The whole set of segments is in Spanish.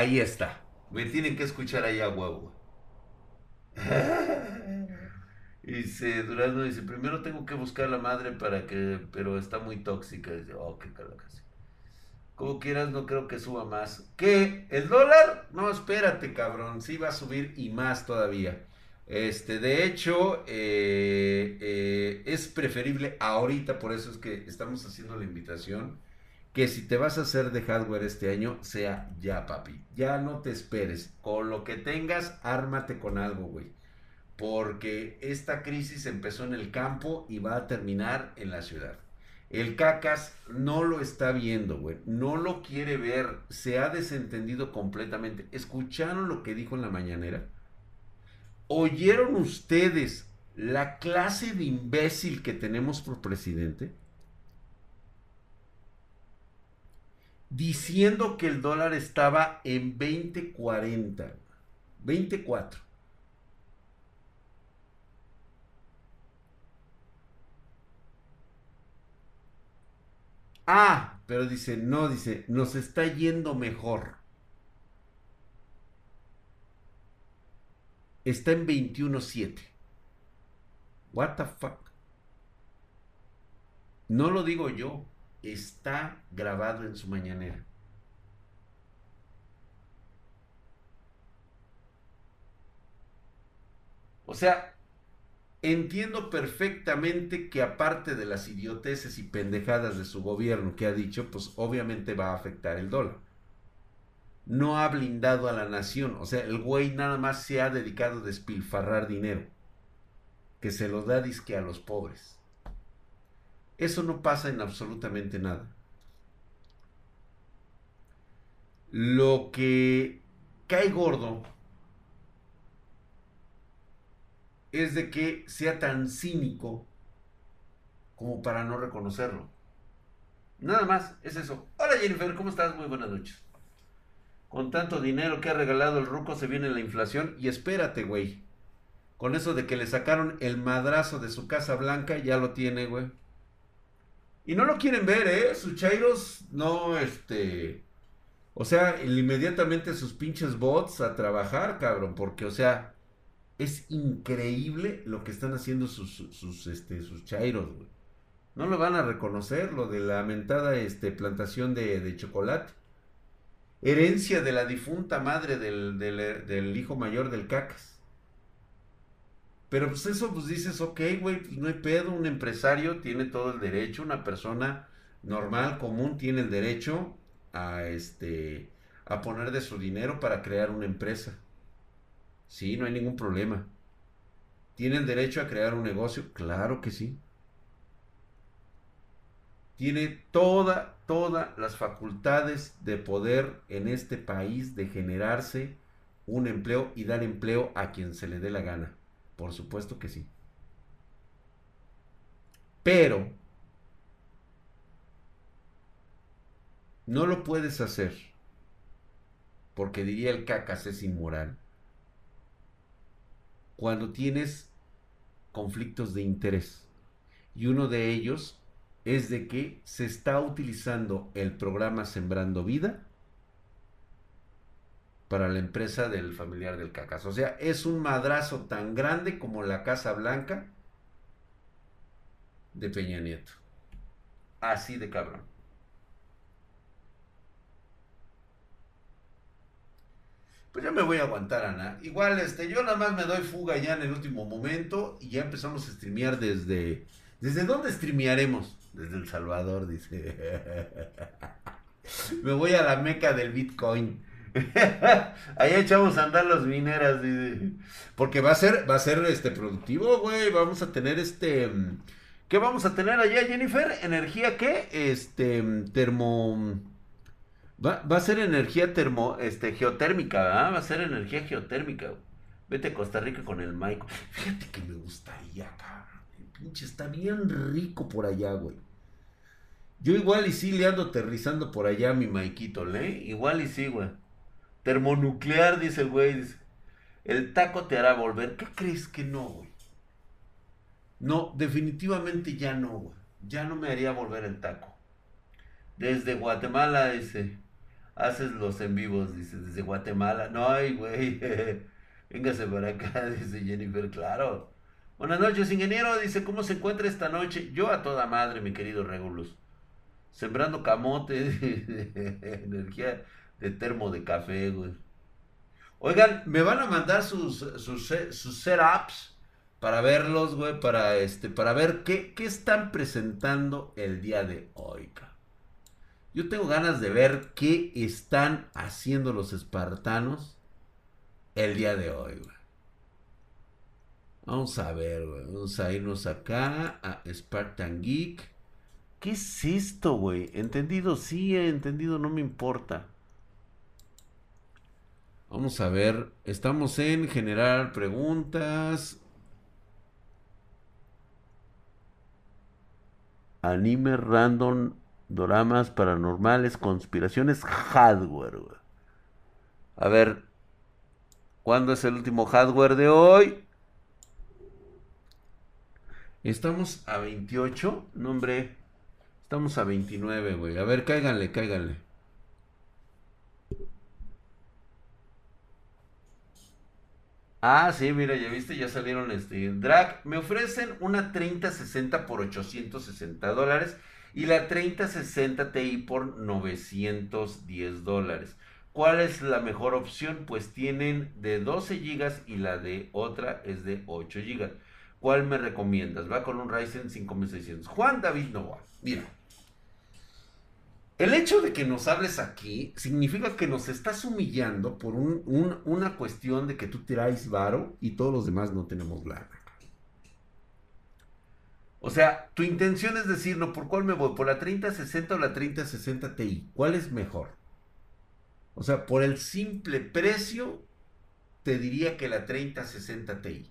ahí está. Me tienen que escuchar ahí a huevo. dice Durazno, dice, primero tengo que buscar a la madre para que, pero está muy tóxica. Dice, oh, qué casi. Como quieras, no creo que suba más. ¿Qué? ¿El dólar? No, espérate, cabrón. Sí va a subir y más todavía. Este, de hecho, eh, eh, es preferible ahorita, por eso es que estamos haciendo la invitación que si te vas a hacer de hardware este año, sea ya, papi. Ya no te esperes. Con lo que tengas, ármate con algo, güey. Porque esta crisis empezó en el campo y va a terminar en la ciudad. El cacas no lo está viendo, güey. No lo quiere ver. Se ha desentendido completamente. ¿Escucharon lo que dijo en la mañanera? ¿Oyeron ustedes la clase de imbécil que tenemos por presidente? Diciendo que el dólar estaba en 20.40, 24. Ah, pero dice, no, dice, nos está yendo mejor. Está en 21.7. What the fuck? No lo digo yo está grabado en su mañanera. O sea, entiendo perfectamente que aparte de las idioteces y pendejadas de su gobierno que ha dicho, pues obviamente va a afectar el dólar. No ha blindado a la nación. O sea, el güey nada más se ha dedicado a despilfarrar dinero. Que se lo da disque a los pobres. Eso no pasa en absolutamente nada. Lo que cae gordo es de que sea tan cínico como para no reconocerlo. Nada más, es eso. Hola Jennifer, ¿cómo estás? Muy buenas noches. Con tanto dinero que ha regalado el ruco se viene la inflación y espérate, güey. Con eso de que le sacaron el madrazo de su casa blanca, ya lo tiene, güey. Y no lo quieren ver, ¿eh? Sus chairos no, este... O sea, inmediatamente sus pinches bots a trabajar, cabrón, porque, o sea, es increíble lo que están haciendo sus, sus, este, sus chairos, güey. No lo van a reconocer, lo de la mentada este, plantación de, chocolate. Herencia de la difunta madre del, del, del hijo mayor del cacas. Pero pues eso, pues dices, ok, güey, pues no hay pedo, un empresario tiene todo el derecho, una persona normal, común, tiene el derecho a, este, a poner de su dinero para crear una empresa. Sí, no hay ningún problema. ¿Tiene el derecho a crear un negocio? Claro que sí. Tiene toda, todas las facultades de poder en este país de generarse un empleo y dar empleo a quien se le dé la gana. Por supuesto que sí. Pero no lo puedes hacer porque diría el cacas es inmoral cuando tienes conflictos de interés. Y uno de ellos es de que se está utilizando el programa Sembrando Vida para la empresa del familiar del cacas. O sea, es un madrazo tan grande como la Casa Blanca de Peña Nieto. Así de cabrón. Pues ya me voy a aguantar, Ana. Igual, este, yo nada más me doy fuga ya en el último momento y ya empezamos a streamear desde... ¿Desde dónde streamearemos? Desde El Salvador, dice. me voy a la meca del Bitcoin. Ahí echamos a andar las mineras. Porque va a ser, va a ser este productivo, güey. Vamos a tener este. ¿Qué vamos a tener allá, Jennifer? ¿Energía qué? Este. Termo. Va, a ser energía termo, este, geotérmica, Va a ser energía geotérmica. Vete a Costa Rica con el Maico. Fíjate que me gustaría, cabrón. El pinche está bien rico por allá, güey. Yo igual y sí le ando aterrizando por allá mi Maikito, ¿le? Igual y sí, güey. Termonuclear, dice el güey. el taco te hará volver. ¿Qué crees que no, güey? No, definitivamente ya no, güey. Ya no me haría volver el taco. Desde Guatemala, dice. haces los en vivos, dice, desde Guatemala. No, ay, güey. Véngase para acá, dice Jennifer, claro. Buenas noches, ingeniero. Dice, ¿cómo se encuentra esta noche? Yo a toda madre, mi querido Regulus. Sembrando camote, energía de termo de café, güey. Oigan, me van a mandar sus, sus, sus setups para verlos, güey, para este, para ver qué, qué están presentando el día de hoy, Yo tengo ganas de ver qué están haciendo los espartanos el día de hoy, güey. Vamos a ver, güey. Vamos a irnos acá a Spartan Geek. ¿Qué es esto, güey? ¿Entendido? Sí, he entendido, no me importa. Vamos a ver, estamos en generar preguntas. Anime random, doramas paranormales, conspiraciones, hardware. A ver, ¿cuándo es el último hardware de hoy? Estamos a 28, no hombre, estamos a 29, güey. A ver, cáiganle, cáiganle. Ah, sí, mira, ya viste, ya salieron este drag. Me ofrecen una 3060 por 860 dólares y la 3060 Ti por 910 dólares. ¿Cuál es la mejor opción? Pues tienen de 12 GB y la de otra es de 8 GB. ¿Cuál me recomiendas? Va con un Ryzen 5600. Juan David Nova. Mira, el hecho de que nos hables aquí significa que nos estás humillando por una cuestión de que tú tiráis varo y todos los demás no tenemos lana. O sea, tu intención es decir, no, ¿por cuál me voy? ¿Por la 3060 o la 3060 Ti? ¿Cuál es mejor? O sea, por el simple precio, te diría que la 3060 Ti.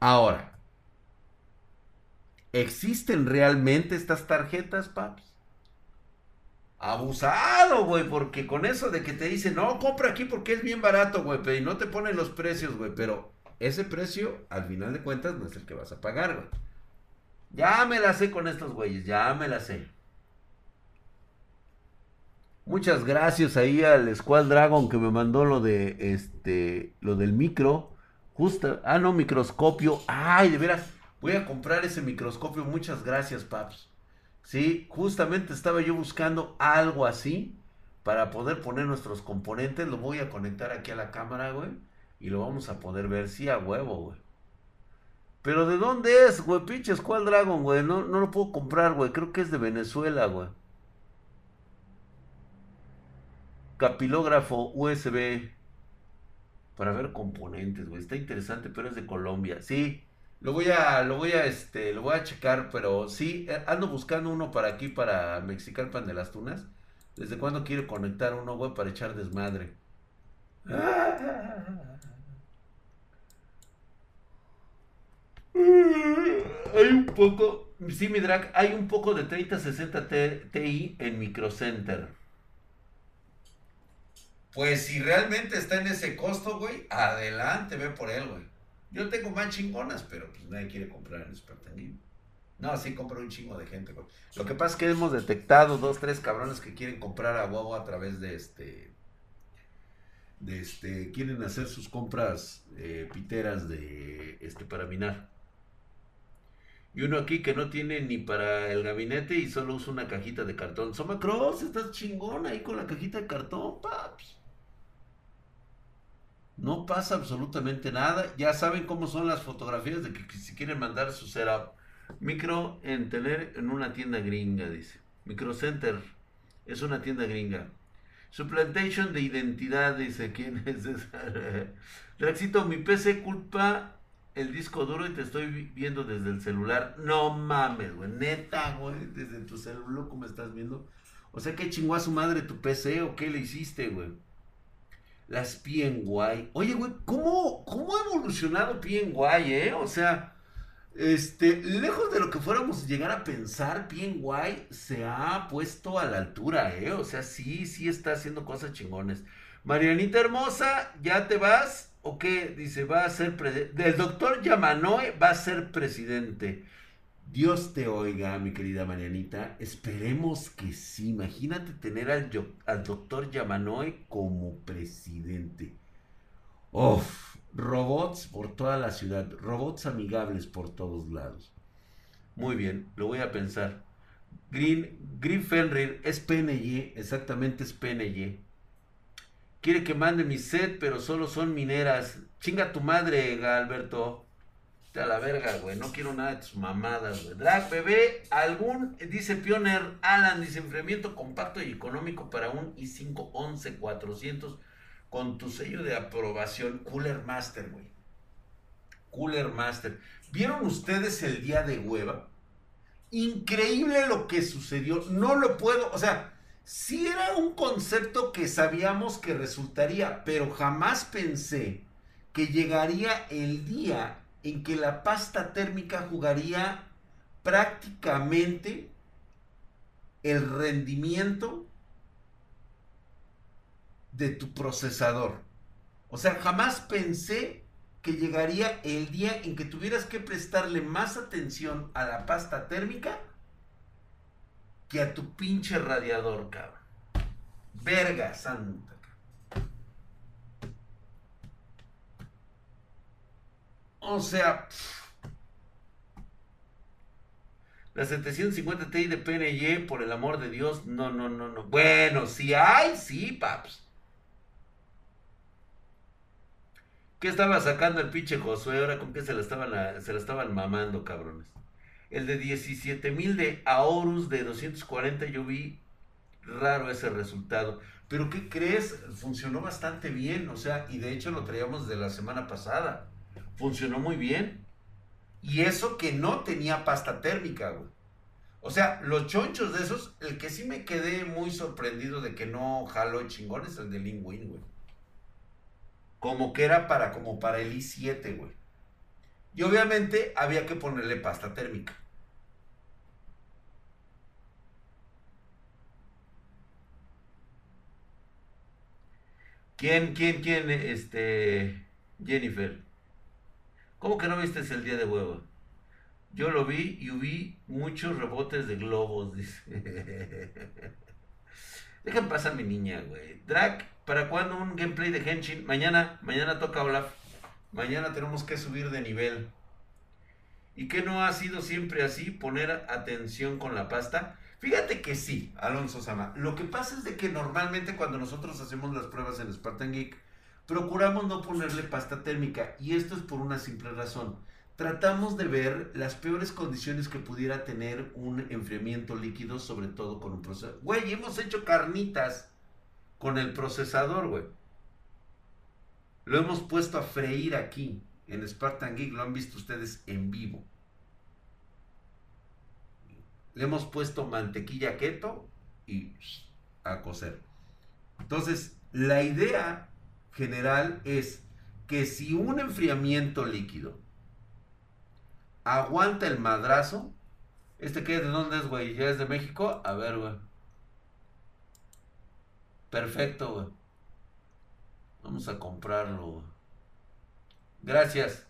Ahora, ¿existen realmente estas tarjetas, paps? Abusado, güey, porque con eso de que te dicen, no, compra aquí porque es bien barato, güey, pero y no te ponen los precios, güey, pero ese precio, al final de cuentas, no es el que vas a pagar, güey. Ya me la sé con estos güeyes, ya me la sé. Muchas gracias ahí al Squad Dragon que me mandó lo de este, lo del micro. Justo, ah, no, microscopio. Ay, de veras, voy a comprar ese microscopio. Muchas gracias, paps. Sí, justamente estaba yo buscando algo así para poder poner nuestros componentes. Lo voy a conectar aquí a la cámara, güey. Y lo vamos a poder ver, sí, a huevo, güey. Pero ¿de dónde es, güey? Pinches, ¿cuál Dragon, güey? No, no lo puedo comprar, güey. Creo que es de Venezuela, güey. Capilógrafo USB. Para ver componentes, güey. Está interesante, pero es de Colombia. Sí, lo voy a, lo voy a, este, lo voy a checar, pero sí, eh, ando buscando uno para aquí, para Mexicalpan de las Tunas. ¿Desde cuándo quiero conectar uno, güey, para echar desmadre? Hay un poco, sí, mi drag, hay un poco de 3060 Ti en Microcenter. Pues si realmente está en ese costo, güey, adelante, ve por él, güey. Yo tengo más chingonas, pero pues nadie quiere comprar en Spartan No, así compró un chingo de gente. Lo que pasa es que hemos detectado dos, tres cabrones que quieren comprar a huevo a través de este. De este. Quieren hacer sus compras eh, piteras de. Este, para minar. Y uno aquí que no tiene ni para el gabinete y solo usa una cajita de cartón. Soma Cross, estás chingón ahí con la cajita de cartón, paps. No pasa absolutamente nada. Ya saben cómo son las fotografías de que, si quieren mandar su setup. Micro en tener en una tienda gringa, dice. Microcenter es una tienda gringa. Supplantation de identidad, dice. ¿Quién es esa? Rexito, mi PC culpa el disco duro y te estoy viendo desde el celular. No mames, güey. Neta, güey. Desde tu celular, ¿cómo estás viendo? O sea, ¿qué chingó a su madre tu PC o qué le hiciste, güey? Las PNY. Oye, güey, ¿cómo, ¿cómo ha evolucionado PNY, eh? O sea, este, lejos de lo que fuéramos llegar a pensar, PNY se ha puesto a la altura, ¿eh? O sea, sí, sí está haciendo cosas chingones. Marianita hermosa, ¿ya te vas? ¿O qué? Dice, va a ser. El doctor Yamanoe va a ser presidente. Dios te oiga, mi querida Marianita. Esperemos que sí. Imagínate tener al, doctor Yamanoy como presidente. Uf, robots por toda la ciudad, robots amigables por todos lados. Muy bien, lo voy a pensar. Green, Green Fenrir es PNY, exactamente es PNY. Quiere que mande mi set, pero solo son mineras. Chinga tu madre, Alberto. A la verga, güey. No quiero nada de tus mamadas, güey. Drag bebé, algún, dice Pioner Alan, dice enfriamiento compacto y económico para un i5 11400 con tu sello de aprobación. Cooler Master, güey. Cooler Master. ¿Vieron ustedes el día de hueva? Increíble lo que sucedió. No lo puedo, o sea, sí era un concepto que sabíamos que resultaría, pero jamás pensé que llegaría el día en que la pasta térmica jugaría prácticamente el rendimiento de tu procesador. O sea, jamás pensé que llegaría el día en que tuvieras que prestarle más atención a la pasta térmica que a tu pinche radiador, cabrón. Verga santa. O sea, la 750 Ti de PNY, por el amor de Dios, no, no, no, no. Bueno, si hay, sí, paps. ¿Qué estaba sacando el pinche Josué? Ahora con qué se la estaban, se la estaban mamando, cabrones. El de 17 mil de Aorus de 240, yo vi raro ese resultado. Pero ¿qué crees? Funcionó bastante bien, o sea, y de hecho lo traíamos de la semana pasada funcionó muy bien. Y eso que no tenía pasta térmica, güey. O sea, los chonchos de esos, el que sí me quedé muy sorprendido de que no jaló chingón es el de Lin Win, güey. Como que era para, como para el i7, güey. Y obviamente había que ponerle pasta térmica. ¿Quién, quién, quién, este, Jennifer? ¿Cómo que no viste el día de huevo? Yo lo vi y vi muchos rebotes de globos, dice. Dejen pasar mi niña, güey. Drag, ¿para cuándo un gameplay de Henshin? Mañana, mañana toca Olaf. Mañana tenemos que subir de nivel. ¿Y qué no ha sido siempre así? Poner atención con la pasta. Fíjate que sí, Alonso Sama. Lo que pasa es de que normalmente cuando nosotros hacemos las pruebas en Spartan Geek, procuramos no ponerle pasta térmica y esto es por una simple razón. Tratamos de ver las peores condiciones que pudiera tener un enfriamiento líquido, sobre todo con un procesador. Güey, hemos hecho carnitas con el procesador, güey. Lo hemos puesto a freír aquí, en Spartan Geek, lo han visto ustedes en vivo. Le hemos puesto mantequilla keto y a cocer. Entonces, la idea general es que si un enfriamiento líquido aguanta el madrazo, ¿este qué? ¿De dónde es, güey? ¿Ya es de México? A ver, güey. Perfecto, güey. Vamos a comprarlo, güey. Gracias.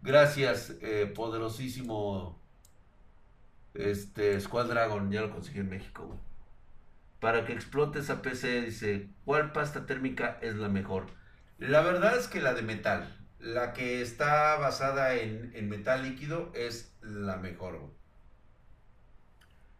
Gracias, eh, poderosísimo este Squad Dragon. Ya lo conseguí en México, güey para que explote esa PC, dice, ¿cuál pasta térmica es la mejor? La verdad es que la de metal, la que está basada en, metal líquido es la mejor,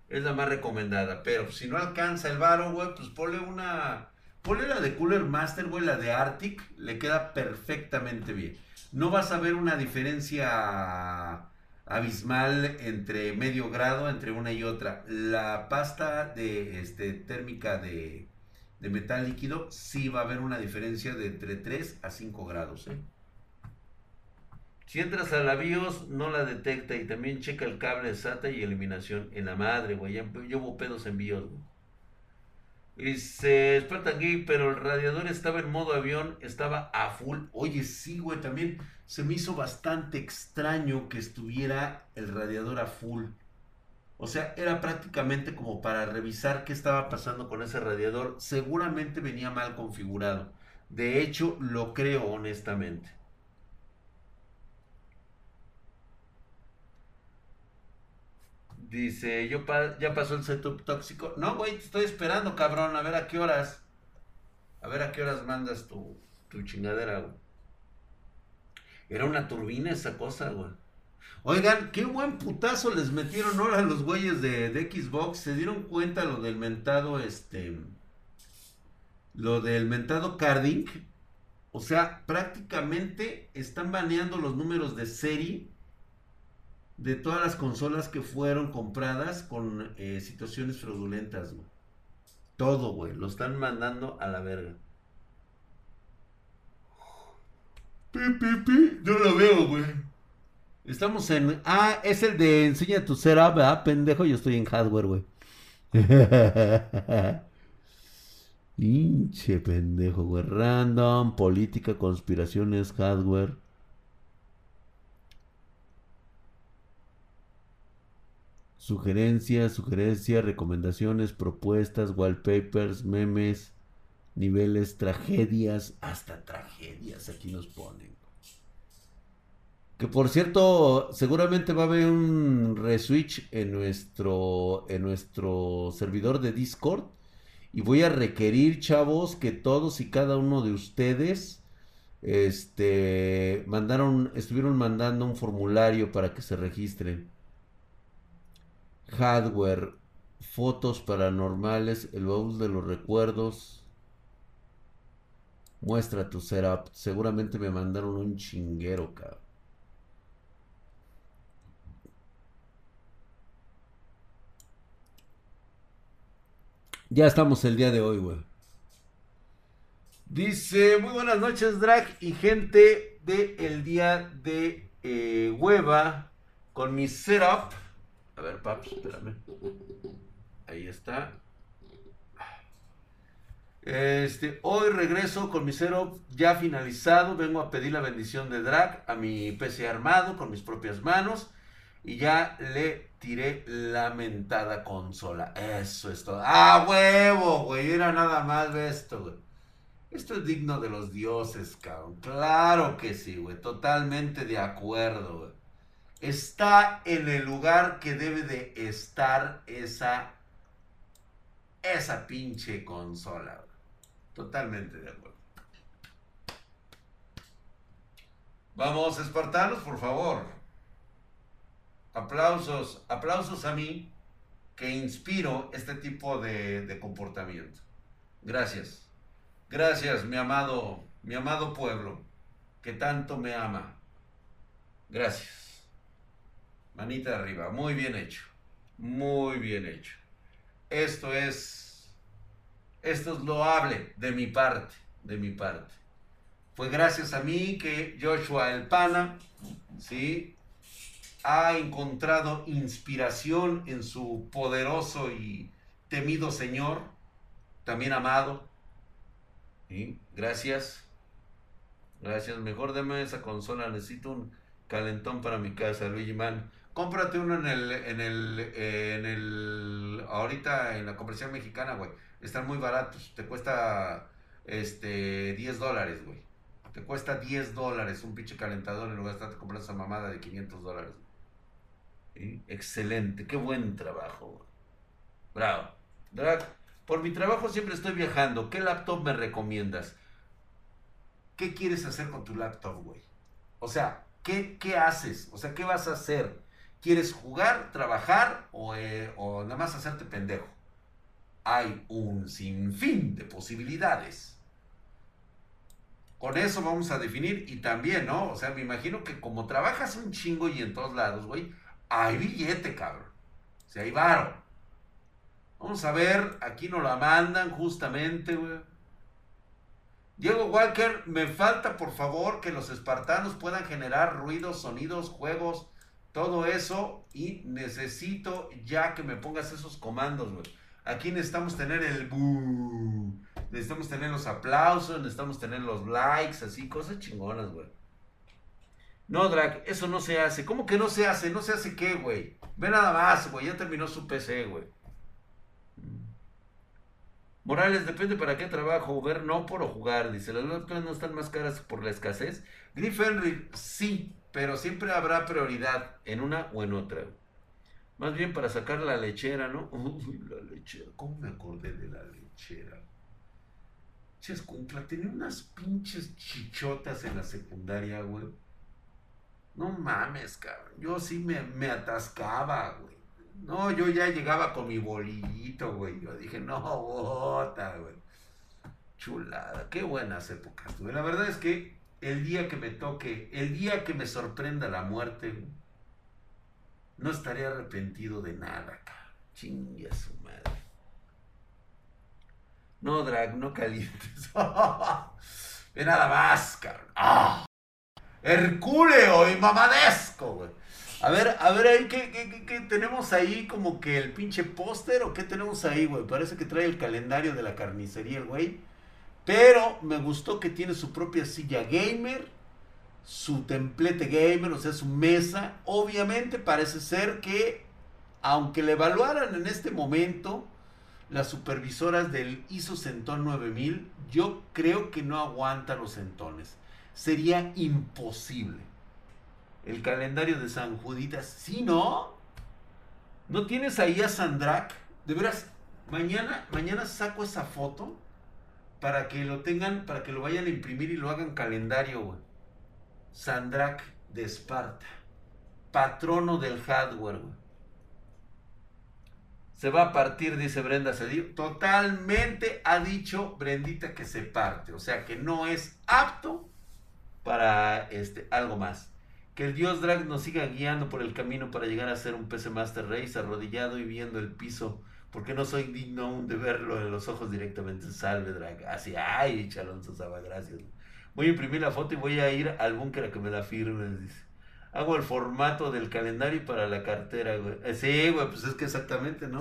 Es la más recomendada, pero si no alcanza el varo, güey, pues ponle una... Ponle la de Cooler Master, güey, la de Arctic, le queda perfectamente bien. No vas a ver una diferencia abismal entre medio grado entre una y otra. La pasta de este, térmica de, de metal líquido sí va a haber una diferencia de entre 3 a 5 grados. ¿eh? Si entras a la BIOS, no la detecta y también checa el cable SATA y eliminación en la madre, güey. Yo hubo pedos en BIOS, y se Spartan Gay, pero el radiador estaba en modo avión, estaba a full. Oye, sí, güey, también se me hizo bastante extraño que estuviera el radiador a full. O sea, era prácticamente como para revisar qué estaba pasando con ese radiador. Seguramente venía mal configurado. De hecho, lo creo honestamente. Dice, yo ya pasó el setup tóxico. No, güey, te estoy esperando, cabrón. A ver a qué horas. A ver a qué horas mandas tu, tu chingadera, güey. Era una turbina esa cosa, güey. Oigan, qué buen putazo les metieron ahora los güeyes de, de Xbox. Se dieron cuenta lo del mentado, este. Lo del mentado carding. O sea, prácticamente están baneando los números de serie de todas las consolas que fueron compradas con eh, situaciones fraudulentas, güey. Todo, güey. Lo están mandando a la verga. Pi, pi, pi. Yo lo veo, güey. Estamos en. Ah, es el de enseña tu setup, ¿verdad, pendejo? Yo estoy en hardware, güey. Pinche pendejo, güey. Random, política, conspiraciones, hardware. Sugerencias, sugerencias, recomendaciones, propuestas, wallpapers, memes, niveles, tragedias, hasta tragedias aquí nos ponen. Que por cierto, seguramente va a haber un reswitch en nuestro, en nuestro servidor de Discord. Y voy a requerir, chavos, que todos y cada uno de ustedes este, mandaron, estuvieron mandando un formulario para que se registren hardware, fotos paranormales, el baúl de los recuerdos. Muestra tu setup. Seguramente me mandaron un chinguero, cabrón. Ya estamos el día de hoy, güey. Dice, muy buenas noches, Drag y gente de el día de eh, hueva con mi setup. A ver, paps, espérame. Ahí está. Este, hoy regreso con mi cero ya finalizado. Vengo a pedir la bendición de Drag a mi PC armado con mis propias manos. Y ya le tiré la mentada consola. Eso es todo. ¡Ah, huevo, güey! Era nada más de esto, güey. Esto es digno de los dioses, cabrón. Claro que sí, güey. Totalmente de acuerdo, güey está en el lugar que debe de estar esa, esa pinche consola. Totalmente de acuerdo. Vamos, espartanos, por favor. Aplausos, aplausos a mí que inspiro este tipo de, de comportamiento. Gracias. Gracias, mi amado, mi amado pueblo, que tanto me ama. Gracias. Manita arriba, muy bien hecho. Muy bien hecho. Esto es, esto es loable de mi parte, de mi parte. Fue gracias a mí que Joshua el Pana, ¿sí? Ha encontrado inspiración en su poderoso y temido Señor, también amado. ¿Sí? Gracias. Gracias. Mejor deme esa consola. Necesito un calentón para mi casa, Luigi Man. Cómprate uno en el, en el, en el, ahorita en la comercial mexicana, güey. Están muy baratos. Te cuesta, este, 10 dólares, güey. Te cuesta 10 dólares un pinche calentador en lugar de estar comprando esa mamada de 500 dólares. Excelente, qué buen trabajo, güey. Bravo. Por mi trabajo siempre estoy viajando. ¿Qué laptop me recomiendas? ¿Qué quieres hacer con tu laptop, güey? O sea, ¿qué, ¿qué haces? O sea, ¿qué vas a hacer? ¿Quieres jugar, trabajar eh, o, nada más hacerte pendejo? Hay un sinfín de posibilidades. Con eso vamos a definir y también, ¿no? O sea, me imagino que como trabajas un chingo y en todos lados, güey, hay billete, cabrón. O sea, hay varo. Vamos a ver, aquí nos la mandan justamente, güey. Diego Walker, me falta por favor que los espartanos puedan generar ruidos, sonidos, juegos, todo eso y necesito ya que me pongas esos comandos, güey. Aquí necesitamos tener el necesitamos tener los aplausos, necesitamos tener los likes, así, cosas chingonas, güey. No, Drag, eso no se hace. ¿Cómo que no se hace? ¿No se hace qué, güey? Ve nada más, güey, ya terminó su PC, güey. Morales, depende para qué trabajo, ver no por jugar, dice. Las laptops no están más caras por la escasez. Griff Henry, sí, pero siempre habrá prioridad en una o en otra. Más bien para sacar la lechera, ¿no? Uy, la lechera. ¿Cómo me acordé de la lechera? Chescuncla, tenía unas pinches chichotas en la secundaria, güey. No mames, cabrón. Yo sí me, me atascaba, güey. No, yo ya llegaba con mi bolillito, güey. Yo dije, no, bota, güey. Chulada, qué buenas épocas, güey. La verdad es que el día que me toque, el día que me sorprenda la muerte, no estaré arrepentido de nada, cabrón. Chingue su madre. No, drag, no calientes. Ve nada más, cabrón. ¡Ah! Hercúleo y mamadesco, güey. A ver, a ver ¿qué, qué, qué, tenemos ahí? Como que el pinche póster o qué tenemos ahí, güey. Parece que trae el calendario de la carnicería güey. Pero me gustó que tiene su propia silla gamer, su templete gamer, o sea, su mesa. Obviamente parece ser que, aunque le evaluaran en este momento las supervisoras del ISO Centón 9000, yo creo que no aguanta los centones. Sería imposible. El calendario de San Juditas, ¿sí no? ¿No tienes ahí a Sandrak? De veras, mañana, mañana saco esa foto para que lo tengan, para que lo vayan a imprimir y lo hagan calendario, güey. Sandrak de Esparta, patrono del hardware. Se va a partir, dice Brenda Cedillo. Totalmente ha dicho Brendita que se parte. O sea que no es apto para este, algo más. Que el dios Drag nos siga guiando por el camino para llegar a ser un PC Master Race arrodillado y viendo el piso. Porque no soy digno de verlo en los ojos directamente. Salve Drag. Así, ay, Chalonzo Saba, gracias. Voy a imprimir la foto y voy a ir al búnker a que me la firme, dice. Hago el formato del calendario para la cartera, güey. Eh, sí, güey, pues es que exactamente, ¿no?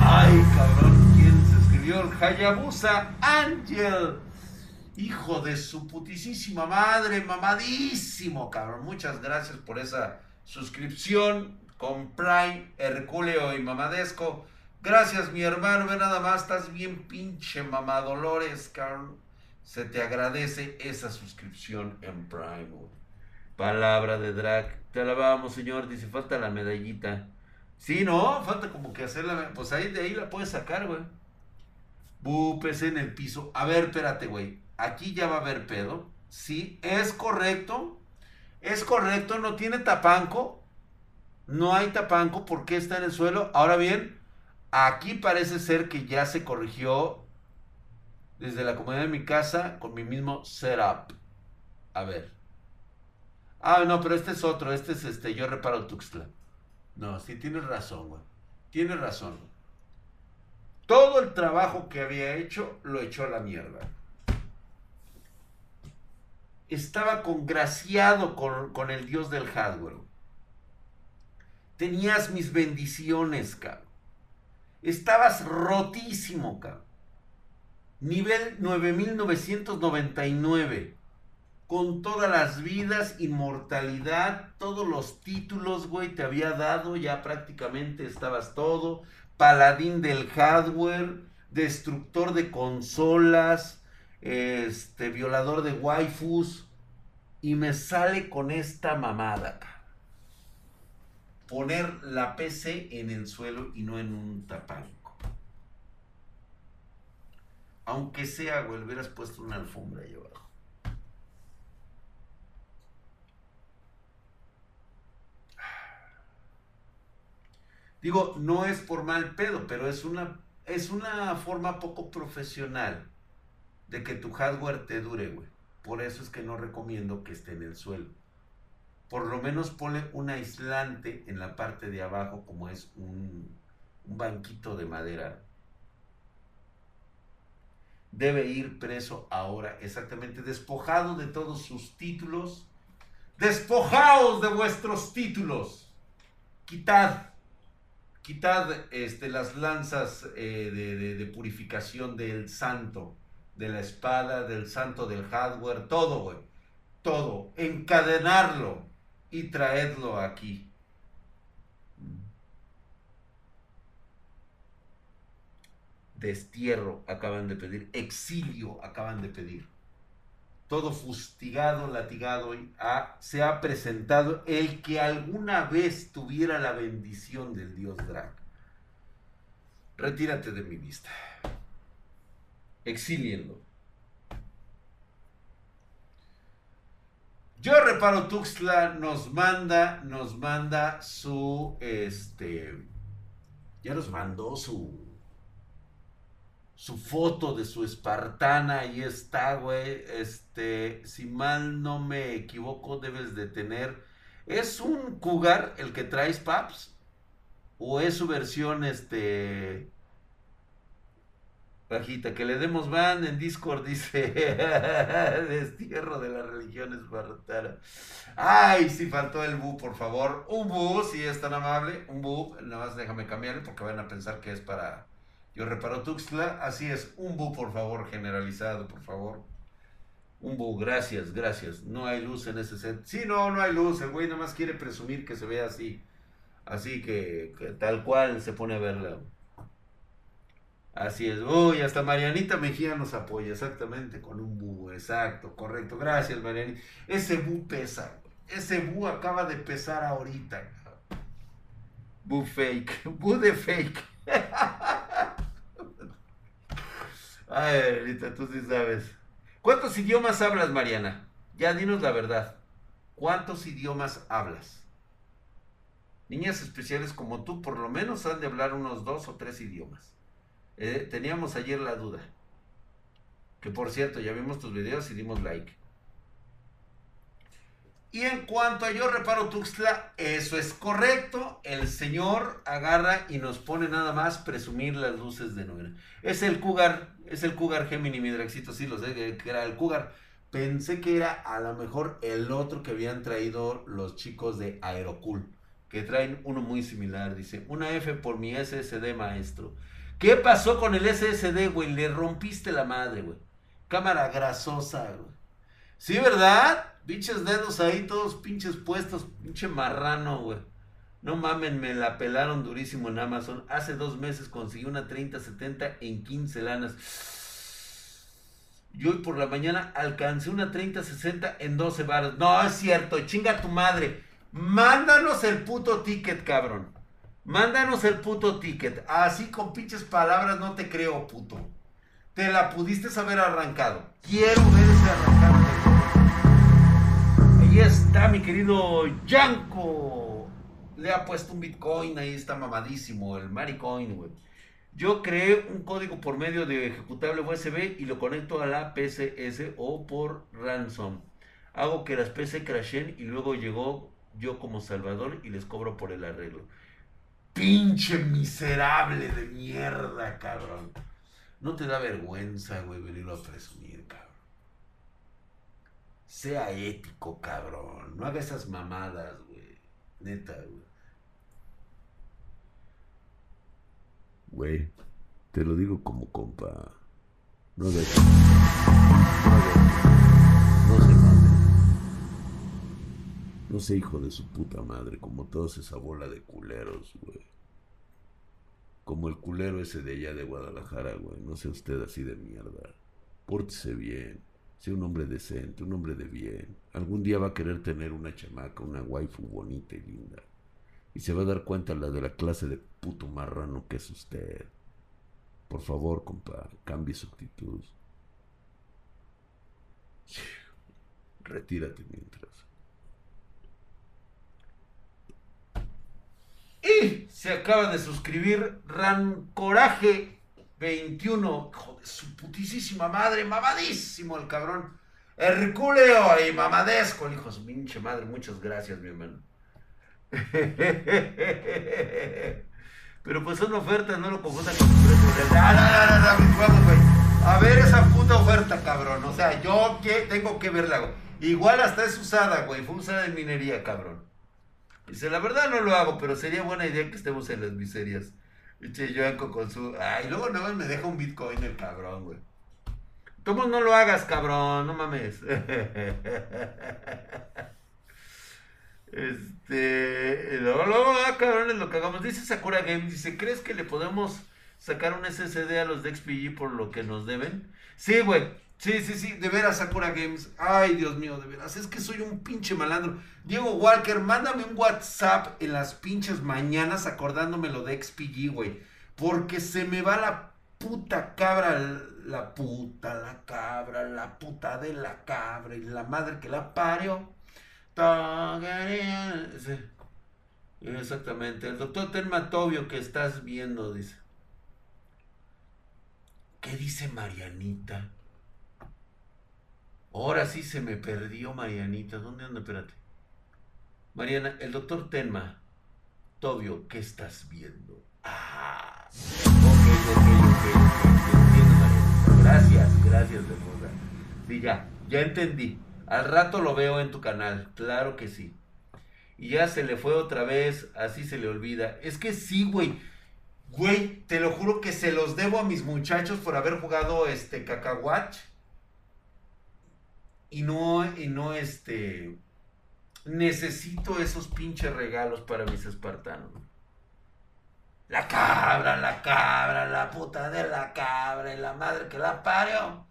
Ay, cabrón, ¿quién se escribió? El Hayabusa Angel. Hijo de su putisísima madre, mamadísimo, cabrón. Muchas gracias por esa suscripción con Prime, Herculeo y Mamadesco. Gracias, mi hermano. Ve nada más, estás bien pinche mamadolores, cabrón se te agradece esa suscripción en Prime. Palabra de drag. Te alabamos, señor. Dice, falta la medallita. Sí, no, falta como que hacerla. Pues ahí de ahí la puedes sacar, güey. Bupes en el piso. A ver, espérate, güey. Aquí ya va a haber pedo. Sí, es correcto. Es correcto, no tiene tapanco. No hay tapanco porque está en el suelo. Ahora bien, aquí parece ser que ya se corrigió desde la comodidad de mi casa con mi mismo setup. A ver. Ah, no, pero este es otro. Este es este. Yo reparo Tuxtla. No, sí, tienes razón, güey. Tienes razón. Todo el trabajo que había hecho lo echó a la mierda. Estaba congraciado con, con el dios del hardware. Tenías mis bendiciones, cabrón. Estabas rotísimo, cabrón. Nivel 9999. Con todas las vidas, inmortalidad, todos los títulos, güey, te había dado, ya prácticamente estabas todo. Paladín del hardware, destructor de consolas, este, violador de waifus. Y me sale con esta mamada, Poner la PC en el suelo y no en un tapán. Aunque sea, güey, hubieras puesto una alfombra ahí abajo. Digo, no es por mal pedo, pero es una, es una forma poco profesional de que tu hardware te dure, güey. Por eso es que no recomiendo que esté en el suelo. Por lo menos ponle un aislante en la parte de abajo, como es un, un banquito de madera debe ir preso ahora, exactamente, despojado de todos sus títulos, despojaos de vuestros títulos, quitad, quitad este, las lanzas eh, de, purificación del santo, de la espada, del santo del hardware, todo, todo, encadenarlo y traedlo aquí. Destierro acaban de pedir, exilio acaban de pedir. todo fustigado, latigado, se ha presentado el que alguna vez tuviera la bendición del dios Drag. Retírate de mi vista. Exílienlo. Yo reparo Tuxtla nos manda, nos manda su, este, ya nos mandó su, su foto de su espartana, ahí está, güey, este, si mal no me equivoco, debes de tener, ¿es un cougar el que traes, Paps? ¿O es su versión, este, Bajita, que le demos van en Discord, dice. Destierro de la religión espartana. Ay, si faltó el bu, por favor. Un bu, si es tan amable. Un bu, nada más déjame cambiarle porque van a pensar que es para. Yo reparo Tuxtla. Así es, un bu, por favor, generalizado, por favor. Un bu, gracias, gracias. No hay luz en ese set. Sí, no, no hay luz. El güey nada más quiere presumir que se vea así. Así que, que tal cual se pone a verla. Así es. Uy, hasta Marianita Mejía nos apoya, exactamente, con un bu, exacto, correcto. Gracias, Marianita. Ese bu pesa, ese bu acaba de pesar ahorita. Bu fake, bu de fake. Ay, Marianita, tú sí sabes. ¿Cuántos idiomas hablas, Mariana? Ya dinos la verdad. ¿Cuántos idiomas hablas? Niñas especiales como tú, por lo menos han de hablar unos dos o tres idiomas. Eh, teníamos ayer la duda. Que por cierto, ya vimos tus videos y dimos like. Y en cuanto a yo reparo Tuxtla, eso es correcto. El señor agarra y nos pone nada más presumir las luces de novena. Es el Cougar, es el Cougar Gemini, mi Draxito, sí lo sé, que era el Cougar. Pensé que era a lo mejor el otro que habían traído los chicos de Aerocool, que traen uno muy similar. Dice, una F por mi SSD maestro. ¿Qué pasó con el SSD, güey? Le rompiste la madre, güey. Cámara grasosa, güey. Sí, ¿verdad? Pinches dedos ahí, todos pinches puestos. Pinche marrano, güey. No mamen, me la pelaron durísimo en Amazon. Hace dos meses conseguí una 3070 en 15 lanas. Y hoy por la mañana alcancé una 3060 en 12 baros. No, es cierto, chinga tu madre. Mándanos el puto ticket, cabrón. Mándanos el puto ticket. Así con pinches palabras no te creo, puto. Te la pudiste haber arrancado. Quiero ver ese arrancado. Ahí está mi querido Yanko. Le ha puesto un Bitcoin, ahí está mamadísimo, el Maricoin, güey. Yo creé un código por medio de ejecutable USB y lo conecto a la PCS o por ransom. Hago que las PC crashen y luego llegó yo como salvador y les cobro por el arreglo. Pinche miserable de mierda, cabrón. No te da vergüenza, güey, venirlo a presumir, cabrón. Sea ético, cabrón. No haga esas mamadas, güey. Neta, güey. Güey, te lo digo como compa. No de... No se no sé, hijo de su puta madre, como todos esa bola de culeros, güey. Como el culero ese de allá de Guadalajara, güey. No sea usted así de mierda. Pórtese bien. Sea un hombre decente, un hombre de bien. Algún día va a querer tener una chamaca, una waifu bonita y linda. Y se va a dar cuenta la de la clase de puto marrano que es usted. Por favor, compa, cambie su actitud. Retírate mientras. Y se acaba de suscribir Rancoraje 21. Hijo de su putísima madre, mamadísimo el cabrón. Herculeo y mamadesco, el hijo de su pinche madre. Muchas gracias, mi hermano. Pero pues son ofertas, no lo confundan con precios. A ver esa puta oferta, cabrón. O sea, yo que tengo que verla, Igual hasta es usada, güey. Fue usada en minería, cabrón. Dice, la verdad no lo hago, pero sería buena idea que estemos en las miserias. Pinche Yoanco con su. Ay, luego no me deja un Bitcoin el cabrón, güey. ¿Cómo no lo hagas, cabrón? No mames. Este. Luego, luego, ah, cabrón, es lo que hagamos. Dice Sakura Game, dice, ¿crees que le podemos sacar un SSD a los de XPG por lo que nos deben? Sí, güey. Sí, sí, sí, de veras, Sakura Games. Ay, Dios mío, de veras. Es que soy un pinche malandro. Diego Walker, mándame un WhatsApp en las pinches mañanas acordándome lo de XPG, güey. Porque se me va la puta cabra, la puta, la cabra, la puta de la cabra y la madre que la parió. Exactamente. El doctor Telma Tobio que estás viendo, dice. ¿Qué dice Marianita? Ahora sí se me perdió Marianita. ¿Dónde anda? Espérate. Mariana, el doctor Tenma. Tobio, ¿qué estás viendo? Ah. Ok, ok, ok, Entiendo, Marianita. Gracias, gracias, de verdad. Sí, ya, ya entendí. Al rato lo veo en tu canal. Claro que sí. Y ya se le fue otra vez. Así se le olvida. Es que sí, güey. Güey, te lo juro que se los debo a mis muchachos por haber jugado este cacahuach y no, y no, este, necesito esos pinches regalos para mis espartanos. La cabra, la cabra, la puta de la cabra y la madre que la parió.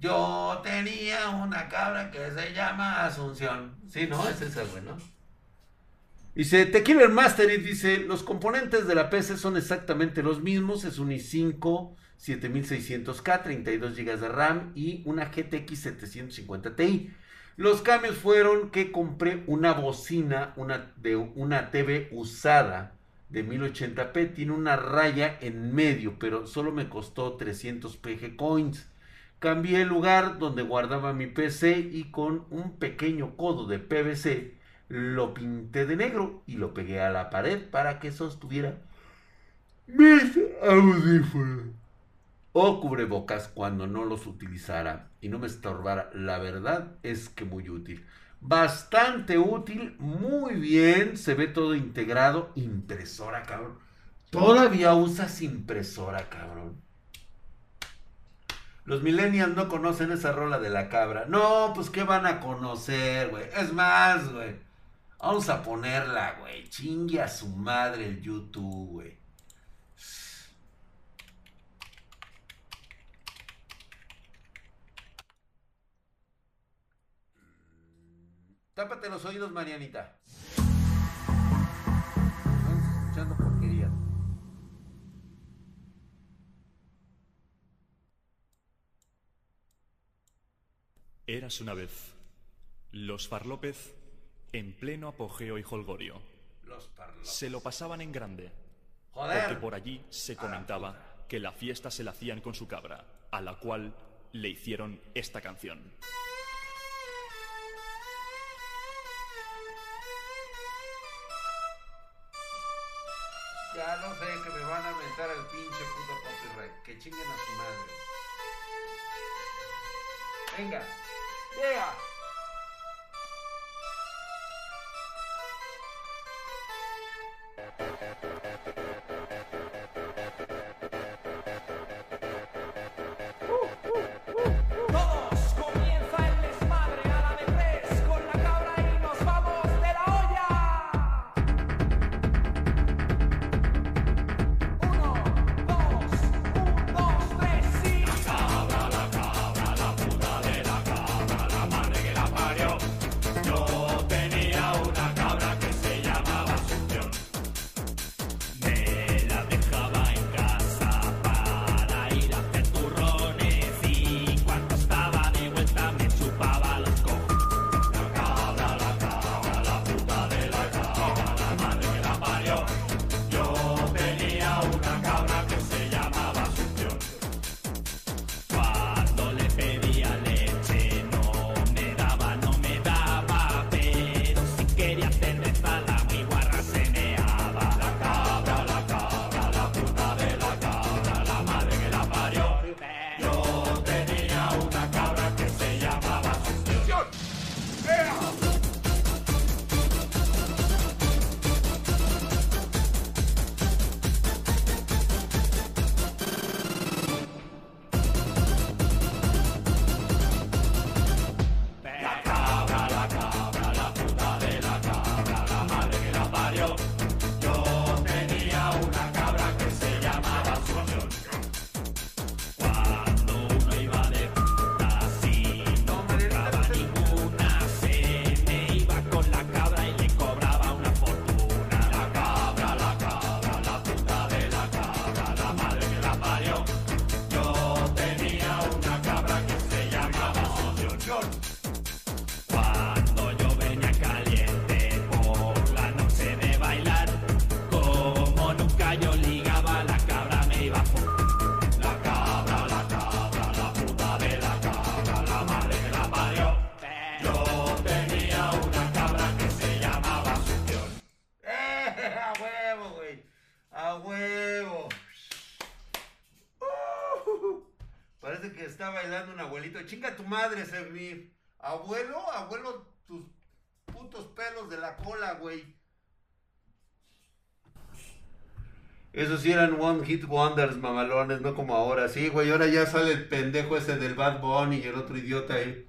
Yo tenía una cabra que se llama Asunción. Sí, ¿no? Es esa, bueno. Dice, Tequila Master y dice, los componentes de la PC son exactamente los mismos, es un i5 7600K, 32 GB de RAM y una GTX 750 Ti. Los cambios fueron que compré una bocina una, de una TV usada de 1080p. Tiene una raya en medio, pero solo me costó 300 PG Coins. Cambié el lugar donde guardaba mi PC y con un pequeño codo de PVC lo pinté de negro y lo pegué a la pared para que sostuviera mis audífonos o cubrebocas cuando no los utilizara y no me estorbara. La verdad es que muy útil. Bastante útil, muy bien, se ve todo integrado. Impresora, cabrón. Todavía usas impresora, cabrón. Los millennials no conocen esa rola de la cabra. No, pues qué van a conocer, güey. Es más, güey. Vamos a ponerla, güey. Chingue a su madre el YouTube, güey. Tápate los oídos, Marianita. Eras una vez los Farlópez en pleno apogeo y holgorio. Los Se lo pasaban en grande. Joder. Porque por allí se comentaba que la fiesta se la hacían con su cabra, a la cual le hicieron esta canción. Ya lo sé que me van a aventar al pinche puto copyright. Que chinguen a su madre. Venga. Yeah. Bailando un abuelito. Chinga tu madre, Servir. Abuelo, abuelo, tus putos pelos de la cola, güey. Esos sí eran one hit wonders, mamalones, no como ahora. Sí, güey, ahora ya sale el pendejo ese del Bad Bunny y el otro idiota ahí.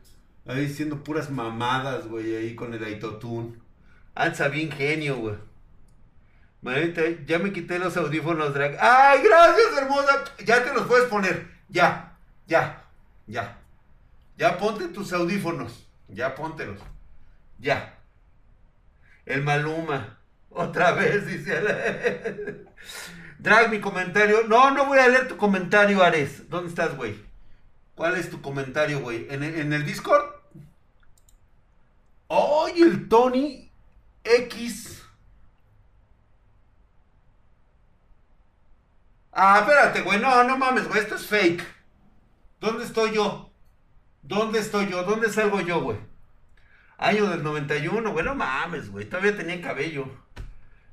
Ahí diciendo puras mamadas, güey, ahí con el Aitotun. Anza bien genio, güey. Manita, ya me quité los audífonos drag. ¡Ay, gracias, hermosa! Ya te los puedes poner. Ya, ya, ya. Ya ponte tus audífonos. Ya póntelos. Ya. El Maluma. Otra vez, dice. Drag mi comentario. No, no voy a leer tu comentario, Ares. ¿Dónde estás, güey? ¿Cuál es tu comentario, güey? ¿En, el- Discord? ¡Ay, el Tony X! Ah, espérate, güey. No, no mames, güey. Esto es fake. ¿Dónde estoy yo? ¿Dónde estoy yo? ¿Dónde salgo yo, güey? Año del 91, güey. No mames, güey. Todavía tenía cabello.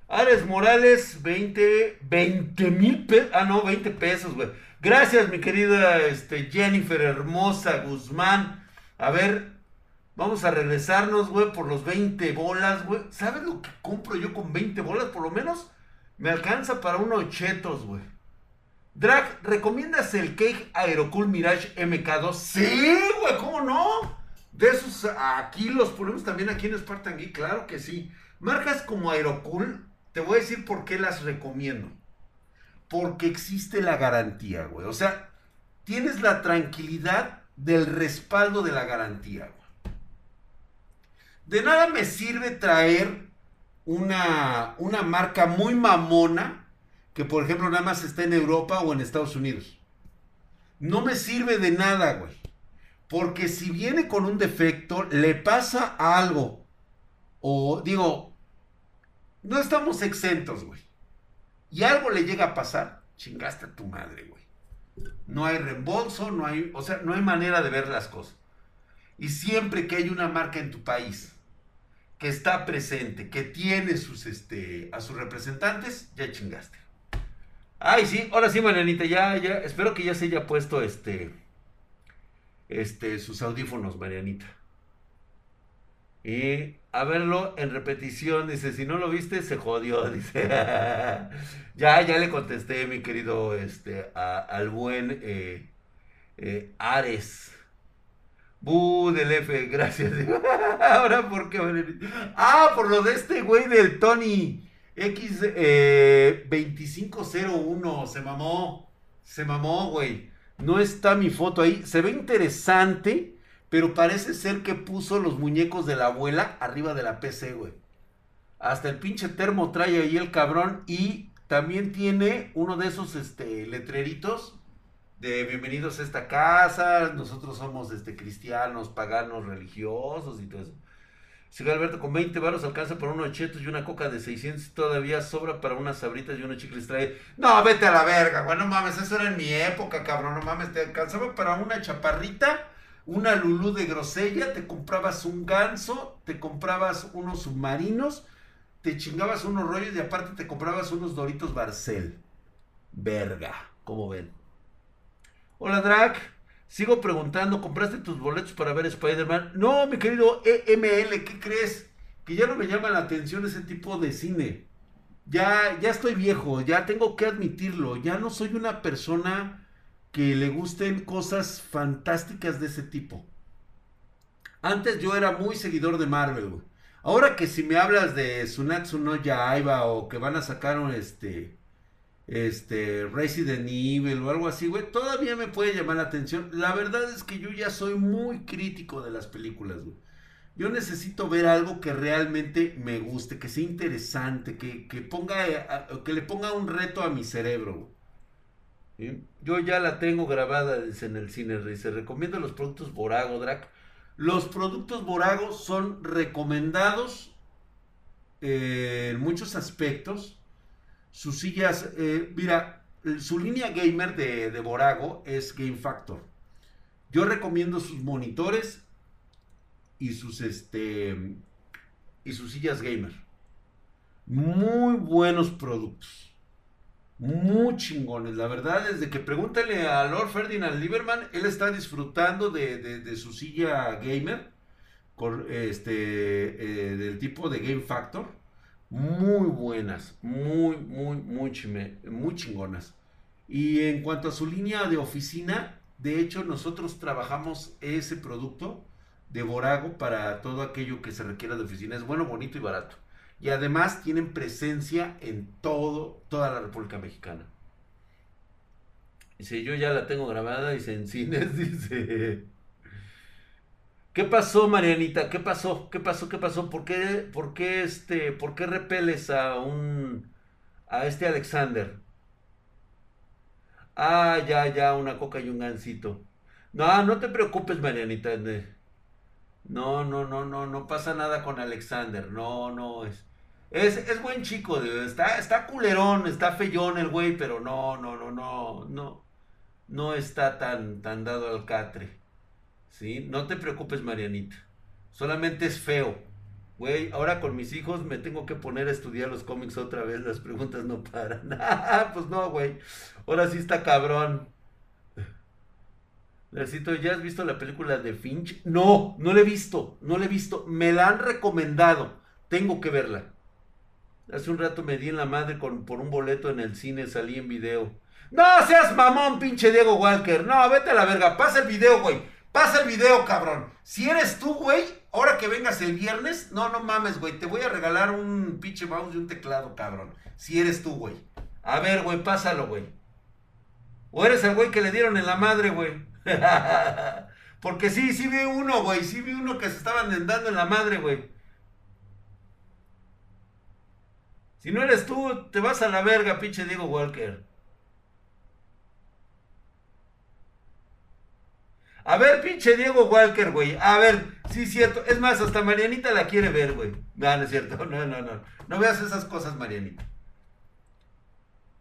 Ares Morales, 20, 20 mil pesos. Ah, no, 20 pesos, güey. Gracias, mi querida este, Jennifer Hermosa Guzmán. A ver, vamos a regresarnos, güey, por los 20 bolas, güey. ¿Sabes lo que compro yo con 20 bolas? Por lo menos me alcanza para unos chetos, güey. Drag, ¿recomiendas el Cake Aerocool Mirage MK2? Sí, güey, ¿cómo no? De esos aquí los ponemos también aquí en Spartan Geek, claro que sí. Marcas como Aerocool, te voy a decir por qué las recomiendo. Porque existe la garantía, güey. O sea, tienes la tranquilidad del respaldo de la garantía, güey. De nada me sirve traer una, una marca muy mamona que, por ejemplo, nada más está en Europa o en Estados Unidos. No me sirve de nada, güey. Porque si viene con un defecto, le pasa algo. O digo, no estamos exentos, güey. Y algo le llega a pasar, chingaste a tu madre, güey. No hay reembolso, no hay, o sea, no hay manera de ver las cosas. Y siempre que hay una marca en tu país que está presente, que tiene sus, este, a sus representantes, ya chingaste. Ay, sí, ahora sí, Marianita, ya, ya, espero que ya se haya puesto, este, este, sus audífonos, Marianita. Y a verlo en repetición, dice, si no lo viste, se jodió, dice. ya, ya le contesté, mi querido, este, al buen eh, eh, Ares. Bu del F, gracias. Ahora, ¿por qué? Ah, por lo de este güey del Tony X eh, 2501. Se mamó. Se mamó, güey. No está mi foto ahí. Se ve interesante, pero parece ser que puso los muñecos de la abuela arriba de la PC, güey. Hasta el pinche termo trae ahí el cabrón. Y también tiene uno de esos este, letreritos de bienvenidos a esta casa, nosotros somos este, cristianos, paganos, religiosos y todo eso. Sigue Alberto, con 20 varos alcanza para unos chetos y una coca de 600 todavía sobra para unas sabritas y unos chicles trae. No, vete a la verga, güey, no mames, eso era en mi época, cabrón, no mames, te alcanzaba para una chaparrita, una lulú de grosella, te comprabas un ganso, te comprabas unos submarinos, te chingabas unos rollos y aparte te comprabas unos doritos Barcel. Verga, ¿cómo ven? Hola Drac, sigo preguntando, ¿compraste tus boletos para ver Spider-Man? No, mi querido EML, ¿qué crees? Que ya no me llama la atención ese tipo de cine. Ya, ya estoy viejo, ya tengo que admitirlo, ya no soy una persona que le gusten cosas fantásticas de ese tipo. Antes yo era muy seguidor de Marvel, güey. Ahora que si me hablas de Sunatsu no Yaiba o que van a sacar un este este Resident Evil o algo así, güey, todavía me puede llamar la atención. La verdad es que yo ya soy muy crítico de las películas. Yo necesito ver algo que realmente me guste, que sea interesante, que, que ponga, que le ponga un reto a mi cerebro. Yo ya la tengo grabada en el cine, dice, recomiendo los productos Borago, Drac. Los productos Borago son recomendados eh, en muchos aspectos. Sus sillas, eh, mira, su línea gamer de, de Borago es Game Factor. Yo recomiendo sus monitores y sus este y sus sillas gamer. Muy buenos productos. muy chingones. La verdad, desde que pregúntale a Lord Ferdinand Lieberman, él está disfrutando de, de- su silla gamer, con, este, eh, del tipo de Game Factor. Muy buenas, muy, muy, muy, chime- muy chingonas. Y en cuanto a su línea de oficina, de hecho nosotros trabajamos ese producto de Borago para todo aquello que se requiera de oficina. Es bueno, bonito y barato. Y además tienen presencia en todo, toda la República Mexicana. Dice, yo ya la tengo grabada, dice, en cines, dice. ¿Qué pasó, Marianita? ¿Qué pasó? ¿Qué pasó? ¿Qué pasó? ¿Por qué, por qué este, por qué repeles a un, a este Alexander? Ah, ya, ya, una coca y un gansito. No, no te preocupes, Marianita. No, no, no, no, no pasa nada con Alexander. No, no, es, es, es buen chico. Está, está culerón, está feyón el güey, pero no, no, no, no, no, no está tan, tan dado al catre. ¿Sí? No te preocupes, Marianita. Solamente es feo. Güey, ahora con mis hijos me tengo que poner a estudiar los cómics otra vez. Las preguntas no paran. Ah, pues no, güey. Ahora sí está cabrón. Necesito, ¿ya has visto la película de Finch? No, no la he visto. No la he visto. Me la han recomendado. Tengo que verla. Hace un rato me di en la madre con, por un boleto en el cine, salí en video. No seas mamón, pinche Diego Walker. No, vete a la verga. Pasa el video, güey. Pasa el video, cabrón. Si eres tú, güey, ahora que vengas el viernes, no, no mames, güey. Te voy a regalar un pinche mouse y un teclado, cabrón. Si eres tú, güey. A ver, güey, pásalo, güey. O eres el güey que le dieron en la madre, güey. Porque sí, sí vi uno, güey. Sí vi uno que se estaban dando en la madre, güey. Si no eres tú, te vas a la verga, pinche Diego Walker. A ver, pinche Diego Walker, güey. A ver, sí cierto. Es más, hasta Marianita la quiere ver, güey. No, no es cierto. No, no, no. No veas esas cosas, Marianita.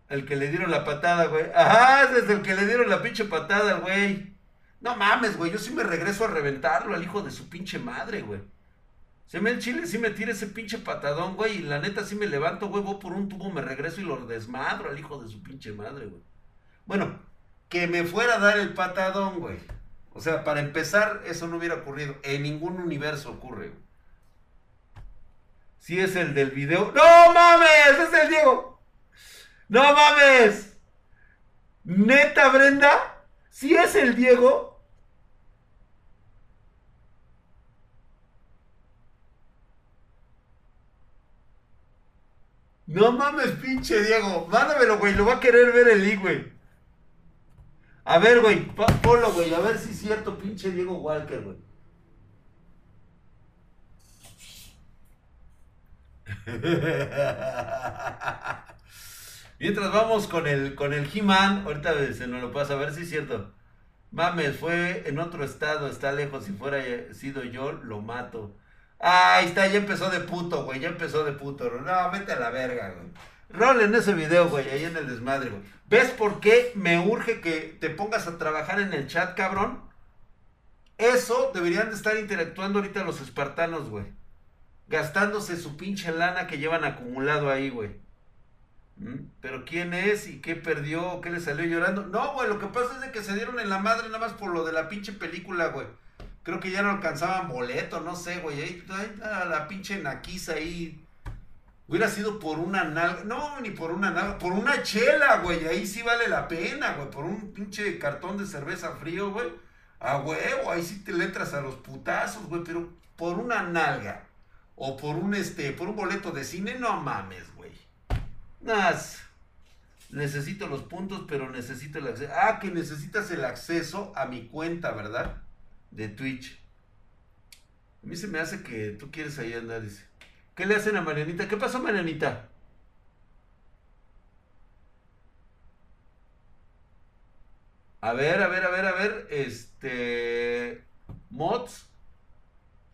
El que le dieron la patada, güey. Ajá, desde el que le dieron la pinche patada, güey. No mames, güey. Yo sí me regreso a reventarlo al hijo de su pinche madre, güey. Se me el chile, sí me tira ese pinche patadón, güey. Y la neta sí me levanto, güey. Voy por un tubo, me regreso y lo desmadro al hijo de su pinche madre, güey. Bueno, que me fuera a dar el patadón, güey. O sea, para empezar, eso no hubiera ocurrido. En ningún universo ocurre. Sí es el del video. ¡No mames! ¡Es el Diego! ¡No mames! ¿Neta, Brenda? ¿Sí es el Diego? No mames, pinche Diego. Mándamelo, güey. Lo va a querer ver el I, güey. A ver, güey. Ponlo, güey. A ver si es cierto, pinche Diego Walker, güey. Mientras vamos con el, con el He-Man, ahorita se nos lo pasa, a ver si es cierto. Mames, fue en otro estado, está lejos, si fuera sido yo, lo mato. Ah, ahí está, ya empezó de puto, güey, ya empezó de puto. No, vete a la verga, güey. Rol en ese video, güey, ahí en el desmadre, güey. ¿Ves por qué me urge que te pongas a trabajar en el chat, cabrón? Eso deberían de estar interactuando ahorita los espartanos, güey. Gastándose su pinche lana que llevan acumulado ahí, güey. ¿Mm? Pero quién es y qué perdió, qué le salió llorando. No, güey, lo que pasa es de que se dieron en la madre nada más por lo de la pinche película, güey. Creo que ya no alcanzaban boleto, no sé, güey. Ahí, ahí la pinche naquiza ahí. Hubiera sido por una nalga. No, ni por una nalga. Por una chela, güey. Ahí sí vale la pena, güey. Por un pinche cartón de cerveza frío, güey. A huevo, ahí sí te le entras a los putazos, güey. Pero por una nalga. O por un este, por un boleto de cine, no mames, güey. Nas. Necesito los puntos, pero necesito el acceso. Ah, que necesitas el acceso a mi cuenta, ¿verdad? De Twitch. A mí se me hace que tú quieres ahí andar, dice. ¿Qué le hacen a Marianita? ¿Qué pasó, Marianita? A ver, a ver, a ver, a ver. Este. Mods.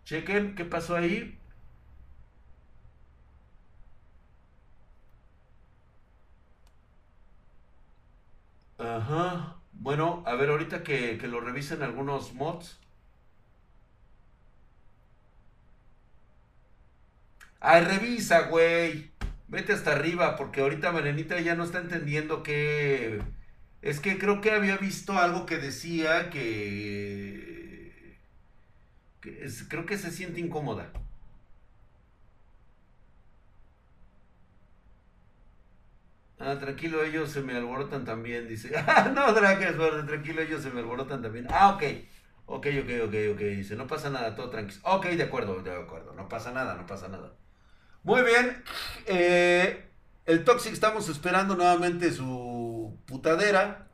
Chequen qué pasó ahí. Ajá. Bueno, a ver, ahorita que, que lo revisen algunos mods. Ay, revisa, güey. Vete hasta arriba, porque ahorita Marenita ya no está entendiendo que... Es que creo que había visto algo que decía que... creo que se siente incómoda. Ah, tranquilo, ellos se me alborotan también, dice. Ah, no, verdad, tranquilo, ellos se me alborotan también. Ah, ok. Ok, ok, ok, ok. Dice, no pasa nada, todo tranquilo. Ok, de acuerdo, de acuerdo. No pasa nada, no pasa nada. Muy bien. eh, el Toxic estamos esperando nuevamente su putadera.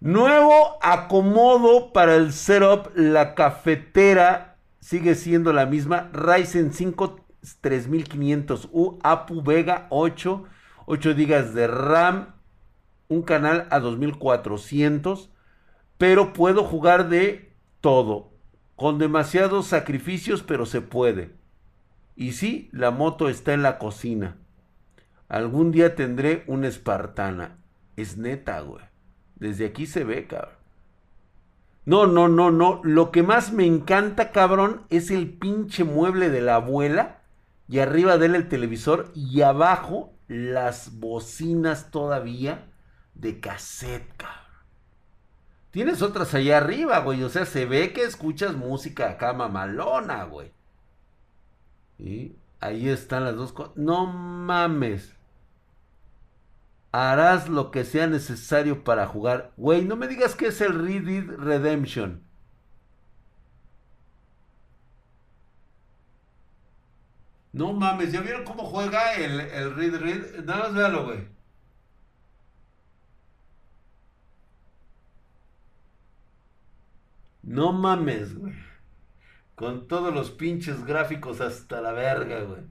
Nuevo acomodo para el setup. La cafetera sigue siendo la misma. Ryzen 5 3500U, APU Vega 8, 8 GB de RAM, un canal a 2400, pero puedo jugar de todo, con demasiados sacrificios, pero se puede. Y sí, la moto está en la cocina. Algún día tendré una espartana. Es neta, güey. Desde aquí se ve, cabrón. No, no, no, no. Lo que más me encanta, cabrón, es el pinche mueble de la abuela. Y arriba de él el televisor. Y abajo las bocinas todavía de cassette, cabrón. Tienes otras allá arriba, güey. O sea, se ve que escuchas música acá mamalona, güey. Y ahí están las dos cosas. No mames. Harás lo que sea necesario para jugar. Güey, no me digas que es el Red Dead Redemption. No mames, ¿ya vieron cómo juega el, el Red Red? Nada más véalo, güey. No mames, güey. Con todos los pinches gráficos hasta la verga, güey.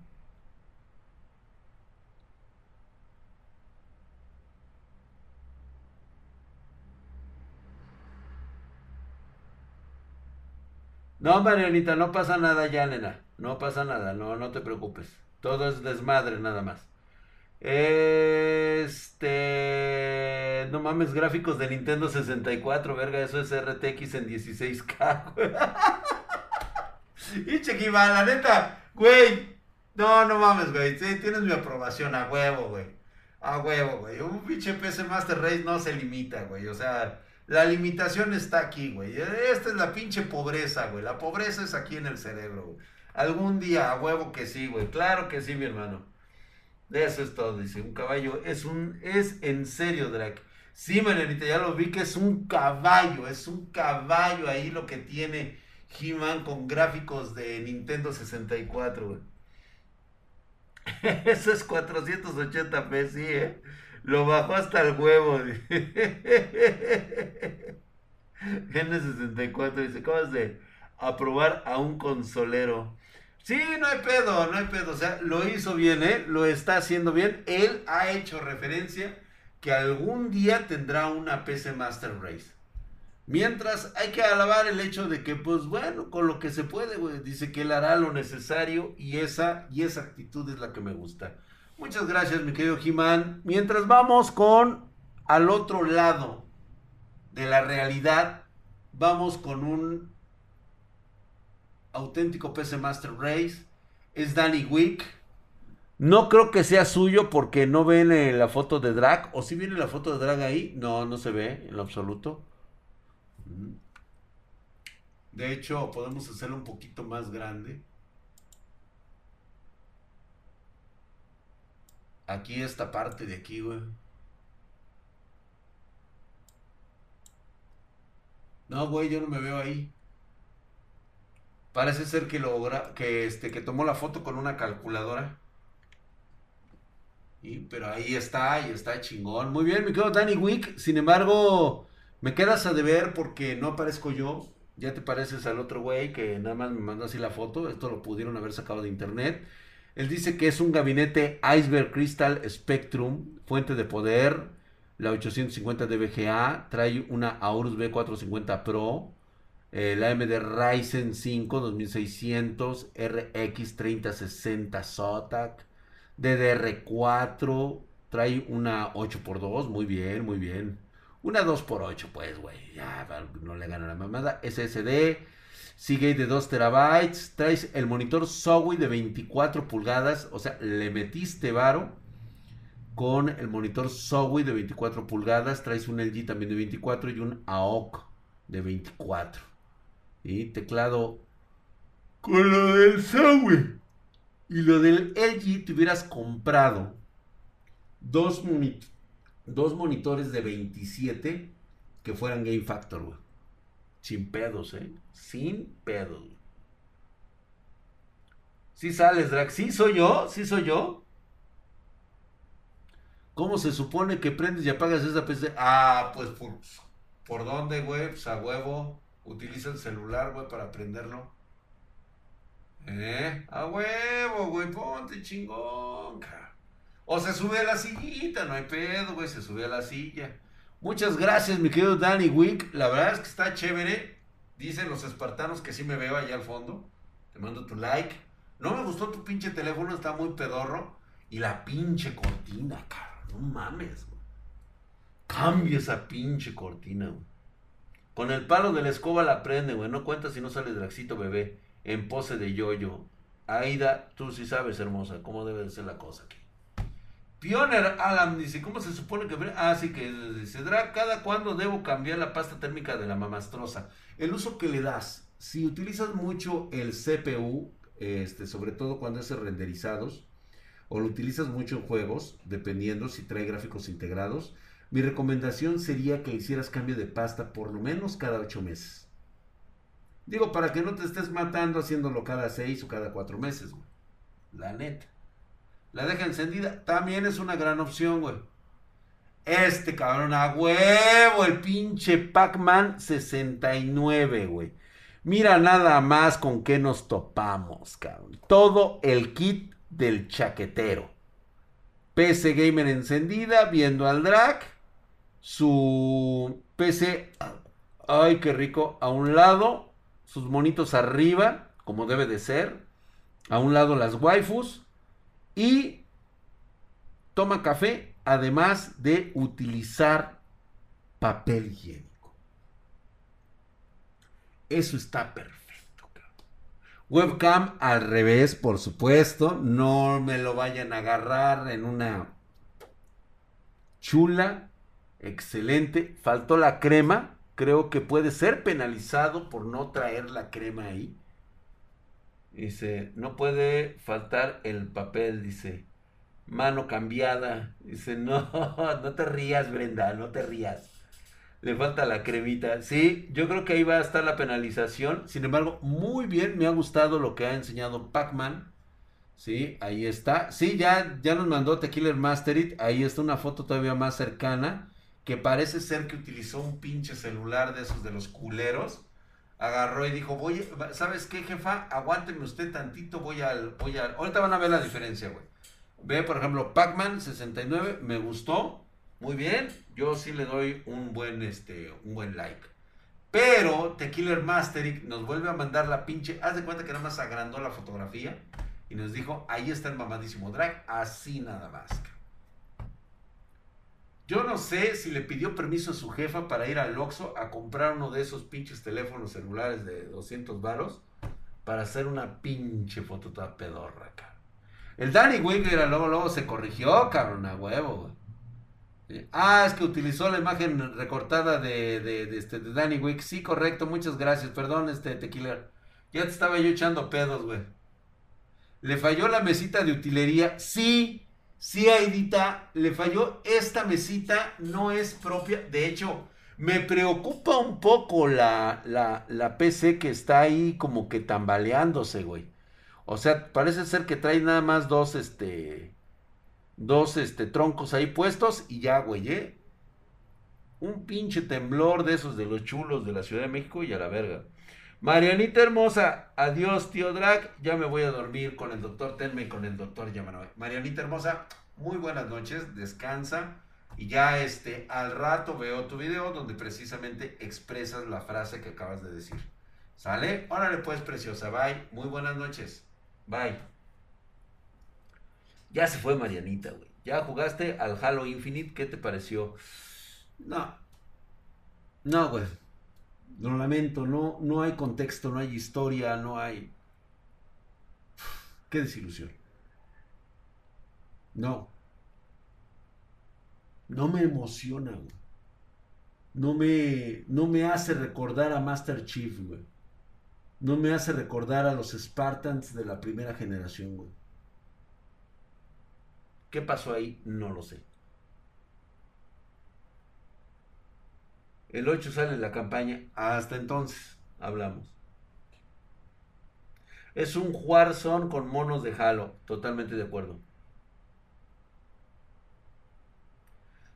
No, Marianita, no pasa nada ya, nena. No pasa nada, no, no te preocupes. Todo es desmadre nada más. Este... No mames, gráficos de Nintendo 64, verga, eso es RTX en 16K, güey. Y Chequiva, la neta, güey. No, no mames, güey. Tienes mi aprobación a huevo, güey. A huevo, güey. Un pinche PC Master Race no se limita, güey. O sea, la limitación está aquí, güey. Esta es la pinche pobreza, güey. La pobreza es aquí en el cerebro. Algún día, a huevo que sí, güey. Claro que sí, mi hermano. Eso es todo, dice. Un caballo es un. Es en serio, Drake. Sí, Marianita, ya lo vi que es un caballo. Es un caballo ahí lo que tiene He-Man con gráficos de Nintendo 64, güey. Eso es 480p, sí, ¿eh? Lo bajó hasta el huevo. N64 dice, acabas de aprobar a un consolero. Sí, no hay pedo, no hay pedo. O sea, lo hizo bien, ¿eh? Lo está haciendo bien. Él ha hecho referencia que algún día tendrá una PC Master Race. Mientras hay que alabar el hecho de que, pues bueno, con lo que se puede. Dice que él hará lo necesario y esa, y esa actitud es la que me gusta. Muchas gracias, mi querido Jimán. Mientras vamos con al otro lado de la realidad, vamos con un auténtico PC Master Race. Es Danny Wick. No creo que sea suyo porque no ven eh, la foto de Drag. ¿O si viene la foto de Drag ahí? No, no se ve en lo absoluto. De hecho, podemos hacerlo un poquito más grande. Aquí esta parte de aquí, güey. No, güey, yo no me veo ahí. Parece ser que logra, que este, que tomó la foto con una calculadora. Y, pero ahí está, ahí está chingón. Muy bien, me quedo Danny Wick. Sin embargo, me quedas a deber porque no aparezco yo. Ya te pareces al otro güey que nada más me mandó así la foto. Esto lo pudieron haber sacado de internet. Él dice que es un gabinete Iceberg Crystal Spectrum, fuente de poder, la 850 de VGA, trae una Aorus B450 Pro, eh, la AMD Ryzen 5 2600, RX 3060 SOTAC, DDR4, trae una 8x2, muy bien, muy bien. Una 2x8, pues, güey, ya no le gana la mamada. SSD, Seagate de 2 terabytes. Traes el monitor Zowie de 24 pulgadas. O sea, le metiste varo con el monitor Zowie de 24 pulgadas. Traes un LG también de 24 y un AOC de 24. Y teclado con lo del Zowie y lo del LG te hubieras comprado dos, dos monitores de 27 que fueran Game Factor, güey. Sin pedos, ¿eh? Sin pedos. güey. Sí sales, Drax. Sí soy yo, sí soy yo. ¿Cómo se supone que prendes y apagas esa PC? Ah, pues por, ¿por dónde, güey? Pues a huevo. Utiliza el celular, güey, para prenderlo. ¿Eh? A huevo, güey, ponte chingón, ca. O se sube a la sillita, no hay pedo, güey, se sube a la silla. Muchas gracias, mi querido Danny Wick. La verdad es que está chévere. Dicen los espartanos que sí me veo allá al fondo. Te mando tu like. No me gustó tu pinche teléfono, está muy pedorro. Y la pinche cortina, cabrón. No mames, güey. Cambia esa pinche cortina, güey. Con el palo de la escoba la prende, güey. No cuenta si no sale Draxito bebé en pose de yoyo. Aida, tú sí sabes, hermosa, cómo debe de ser la cosa aquí. Pioner Alan dice, ¿cómo se supone que... Ah, sí, que dice, ¿cada cuándo debo cambiar la pasta térmica de la mamastrosa? El uso que le das. Si utilizas mucho el CPU, este, sobre todo cuando es renderizados, o lo utilizas mucho en juegos, dependiendo si trae gráficos integrados, mi recomendación sería que hicieras cambio de pasta por lo menos cada 8 meses. Digo, para que no te estés matando haciéndolo cada 6 o cada 4 meses, güey. La neta. La deja encendida. También es una gran opción, güey. Este cabrón a huevo, el pinche Pac-Man 69, güey. Mira nada más con qué nos topamos, cabrón. Todo el kit del chaquetero. PC Gamer encendida, viendo al drag. Su PC, ay, qué rico, a un lado. Sus monitos arriba, como debe de ser. A un lado las waifus. Y toma café, además de utilizar papel higiénico. Eso está perfecto. Webcam al revés, por supuesto. No me lo vayan a agarrar en una chula. Excelente. Faltó la crema. Creo que puede ser penalizado por no traer la crema ahí. Dice, no puede faltar el papel, dice. Mano cambiada. Dice, no, no te rías, Brenda, no te rías. Le falta la cremita. Sí, yo creo que ahí va a estar la penalización. Sin embargo, muy bien, me ha gustado lo que ha enseñado Pac-Man. Sí, ahí está. Sí, ya, ya nos mandó Tequila Masterit. Ahí está una foto todavía más cercana. Que parece ser que utilizó un pinche celular de esos de los culeros. Agarró y dijo, voy, ¿sabes qué, jefa? Aguánteme usted tantito, voy al, voy al... Ahorita van a ver la diferencia, güey. Ve, por ejemplo, Pac-Man 69, me gustó. Muy bien, yo sí le doy un buen, este, un buen like. Pero Tequila Masteric nos vuelve a mandar la pinche. Haz de cuenta que nada más agrandó la fotografía y nos dijo: Ahí está el mamadísimo drag, así nada más. Yo no sé si le pidió permiso a su jefa para ir al Oxxo a comprar uno de esos pinches teléfonos celulares de 200 varos para hacer una pinche foto toda pedorra, cabrón. El Danny Winger luego, luego se corrigió, cabrón, a huevo, güey. Ah, es que utilizó la imagen recortada de, de, este, de Danny Wick. Sí, correcto, muchas gracias. Perdón, este Tequila. Ya te estaba yo echando pedos, güey. Le falló la mesita de utilería. Sí, sí, Aidita, le falló esta mesita. No es propia. De hecho, me preocupa un poco la, la, la PC que está ahí como que tambaleándose, güey. O sea, parece ser que trae nada más dos, este dos este, troncos ahí puestos y ya, güey, ¿eh? Un pinche temblor de esos de los chulos de la Ciudad de México y a la verga. Marianita hermosa, adiós tío Drag, ya me voy a dormir con el doctor Tenme y con el doctor Yamanoy. Marianita hermosa, muy buenas noches, descansa y ya este, al rato veo tu video donde precisamente expresas la frase que acabas de decir. ¿Sale? Órale pues, preciosa, bye, muy buenas noches, bye. Ya se fue Marianita, güey. Ya jugaste al Halo Infinite, ¿qué te pareció? No. No, güey. Lo lamento, no, no hay contexto, no hay historia, no hay... Qué desilusión. No. No me emociona, güey. No me, no me hace recordar a Master Chief, güey. No me hace recordar a los Spartans de la primera generación, güey. ¿Qué pasó ahí? No lo sé. El 8 sale en la campaña. Hasta entonces hablamos. Es un Warzone con monos de Halo. Totalmente de acuerdo.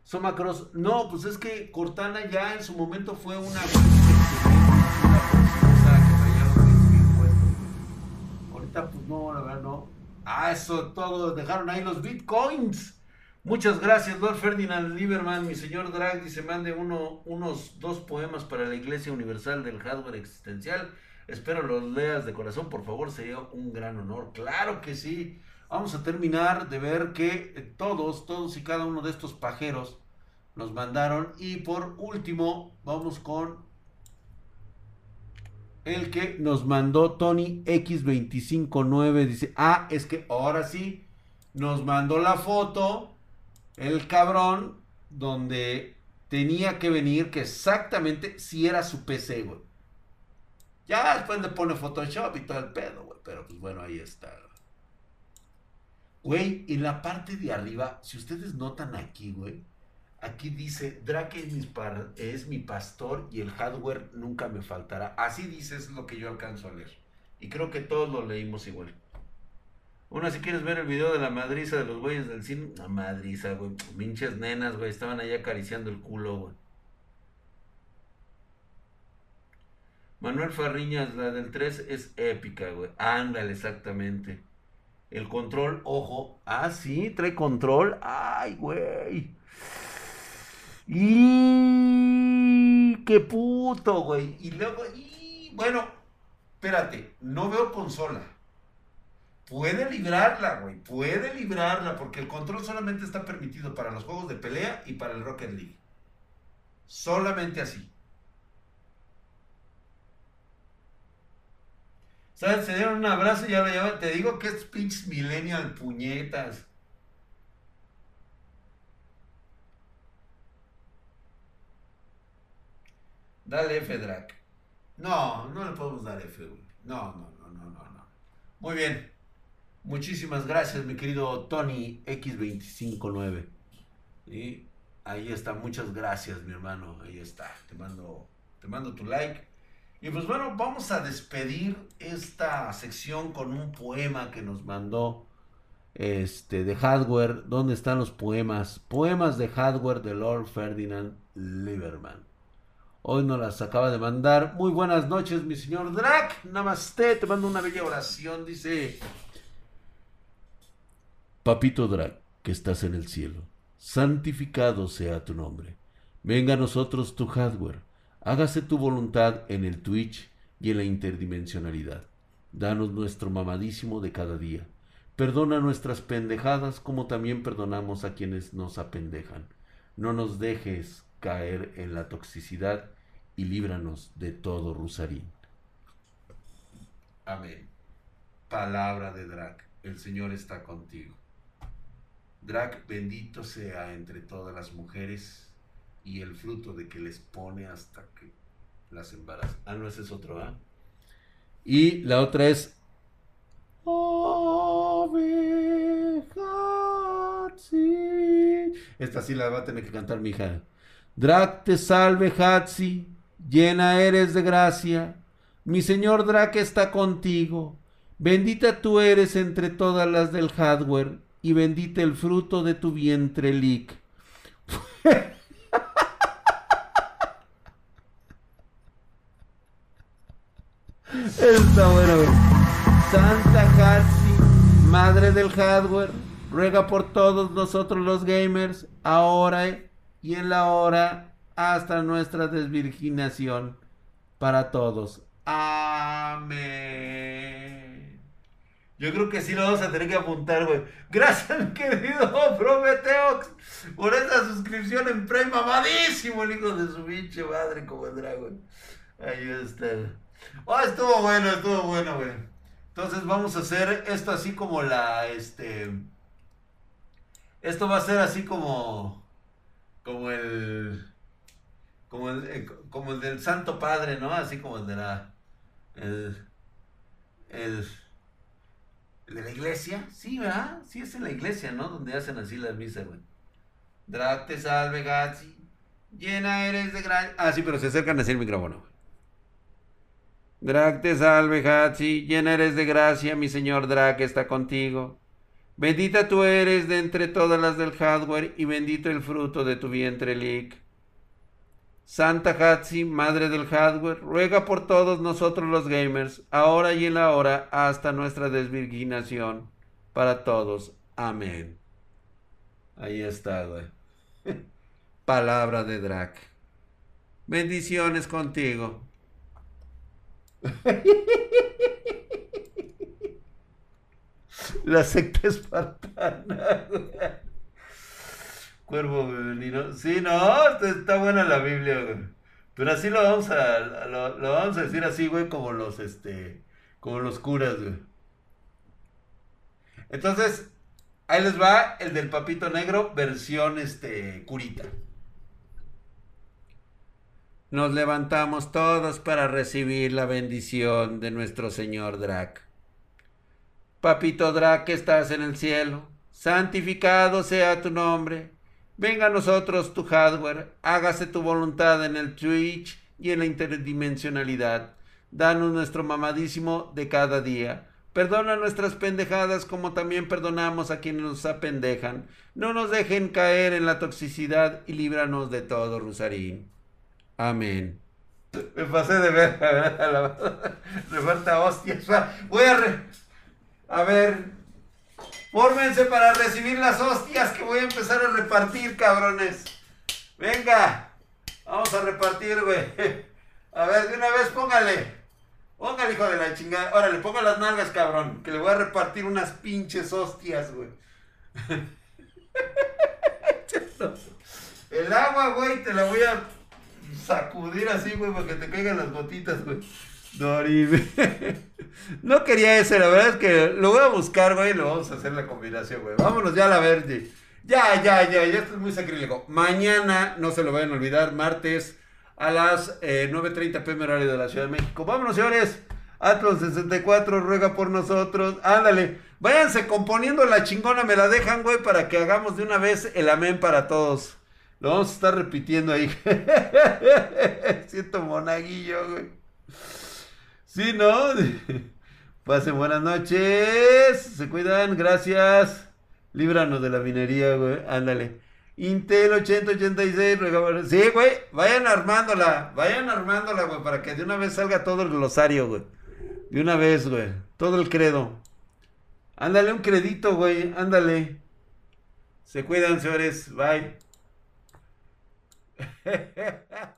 Soma Cross. No, pues es que Cortana ya en su momento fue una. Ahorita, pues no, la verdad no. Ah, eso todo. Dejaron ahí los bitcoins. Muchas gracias, Lord Ferdinand Lieberman. Mi señor Drag dice: mande uno, unos dos poemas para la Iglesia Universal del Hardware Existencial. Espero los leas de corazón, por favor, sería un gran honor. Claro que sí. Vamos a terminar de ver que todos, todos y cada uno de estos pajeros nos mandaron. Y por último, vamos con el que nos mandó Tony X259. Dice, ah, es que ahora sí, nos mandó la foto, el cabrón, donde tenía que venir, que exactamente si era su PC, güey. Ya después le pone Photoshop y todo el pedo, güey. Pero pues bueno, ahí está. Güey, en la parte de arriba, si ustedes notan aquí, güey, aquí dice, Drake es mi, es mi pastor y el hardware nunca me faltará. Así dice, es lo que yo alcanzo a leer. Y creo que todos lo leímos igual. Una, si quieres ver el video de la madriza de los güeyes del cine, la madriza, güey, pinches nenas, güey, estaban ahí acariciando el culo, güey. Manuel Farriñas, la del 3 es épica, güey. Ándale, exactamente. El control, ojo. Ah, sí, trae control. Ay, güey. Y qué puto, güey. Y luego, y bueno, espérate, no veo consola. Puede librarla, güey. Puede librarla porque el control solamente está permitido para los juegos de pelea y para el Rocket League. Solamente así. ¿Sabes? Se dieron un abrazo y ya lo llevan. Te digo que es pinches millennial puñetas. Dale F, Drac. No, no le podemos dar F, güey. No, no, no, no, no, no. Muy bien. Muchísimas gracias, mi querido Tony X259. Y ahí está, muchas gracias, mi hermano. Ahí está. Te mando, te mando tu like. Y pues bueno, vamos a despedir esta sección con un poema que nos mandó este de hardware. ¿Dónde están los poemas? Poemas de hardware de Lord Ferdinand Lieberman. Hoy nos las acaba de mandar. Muy buenas noches, mi señor Drac. Namaste. Te mando una bella oración. Dice: Papito Drac, que estás en el cielo, santificado sea tu nombre. Venga a nosotros tu hardware. Hágase tu voluntad en el Twitch y en la interdimensionalidad. Danos nuestro mamadísimo de cada día. Perdona nuestras pendejadas como también perdonamos a quienes nos apendejan. No nos dejes caer en la toxicidad y líbranos de todo Rusarín. Amén. Palabra de Drac. El Señor está contigo. Drac, bendito sea entre todas las mujeres y el fruto de que les pone hasta que las embaraza. Ah, no, ese es otro, ¿ah? Y la otra es. Esta sí la va a tener que cantar mi hija. Drac te salve, Hatsi, llena eres de gracia. Mi señor Drac está contigo. Bendita tú eres entre todas las del hardware, y bendita el fruto de tu vientre, Lick. Está bueno. Santa Hatsi, madre del hardware, ruega por todos nosotros los gamers, ahora y en la hora hasta nuestra desvirginación para todos. Amén. Yo creo que sí lo vamos a tener que apuntar, güey. Gracias, mi querido Prometeox, por esa suscripción en Prime mamadísimo, el hijo de su pinche madre como el dragón. Ahí está. Oh, estuvo bueno, estuvo bueno, güey. Entonces vamos a hacer esto así como la, este... Esto va a ser así como... Como el... Como el, eh, como el del Santo Padre, ¿no? Así como el de la... El... El... de la iglesia. Sí, ¿verdad? Sí, es en la iglesia, ¿no? Donde hacen así las misas, güey. Drag te salve, Gatsi. Llena eres de gracia. Ah, sí, pero se acercan así el micrófono. güey. Drag te salve, Hatsi, llena eres de gracia, mi señor Drag está contigo. Bendita tú eres de entre todas las del hardware y bendito el fruto de tu vientre, Lick. Santa Hatsi, madre del hardware, ruega por todos nosotros los gamers, ahora y en la hora, hasta nuestra desvirginación. Para todos. Amén. Ahí está, güey. Palabra de Drac. Bendiciones contigo. La secta espartana. Cuervo femenino. Sí, no, está, buena la Biblia. Pero así lo vamos a, lo vamos a decir así, güey, como los, este, como los curas, güey. Entonces, ahí les va el del papito negro, versión, este, curita. Nos levantamos todos para recibir la bendición de nuestro Señor Drac. Papito Drac que estás en el cielo, santificado sea tu nombre. Venga a nosotros tu hardware, hágase tu voluntad en el Twitch y en la interdimensionalidad. Danos nuestro mamadísimo de cada día. Perdona nuestras pendejadas como también perdonamos a quienes nos apendejan. No nos dejen caer en la toxicidad y líbranos de todo, Rusarín. Amén. Me pasé de ver, me falta hostias. Voy a ver. Fórmense para recibir las hostias que voy a empezar a repartir, cabrones. Venga. Vamos a repartir, güey. A ver, de una vez póngale. Póngale, hijo de la chingada. Órale, ponga las nalgas, cabrón. Que le voy a repartir unas pinches hostias, güey. El agua, güey, te la voy a sacudir así, güey, para que te caigan las gotitas, güey. Dori, No quería ese, la verdad es que lo voy a buscar, güey, y lo vamos a hacer la combinación, güey. Vámonos ya a la verde. Ya, ya, ya, ya esto es muy sacrílego. Mañana, no se lo vayan a olvidar, martes a las eh, 9.30 pm horario de la Ciudad de México. Vámonos, señores. Atlas 64 ruega por nosotros. Ándale. Váyanse componiendo la chingona, me la dejan, güey, para que hagamos de una vez el amén para todos. Lo vamos a estar repitiendo ahí. Siento monaguillo, güey. Sí, ¿no? Pasen buenas noches. Se cuidan, gracias. Líbranos de la minería, güey. Ándale. Intel 8086, ruega por- Sí, güey. Vayan armándola. Vayan armándola, güey, para que de una vez salga todo el glosario, güey. De una vez, güey. Todo el credo. Ándale, un credito, güey. Ándale. Se cuidan, señores. Bye.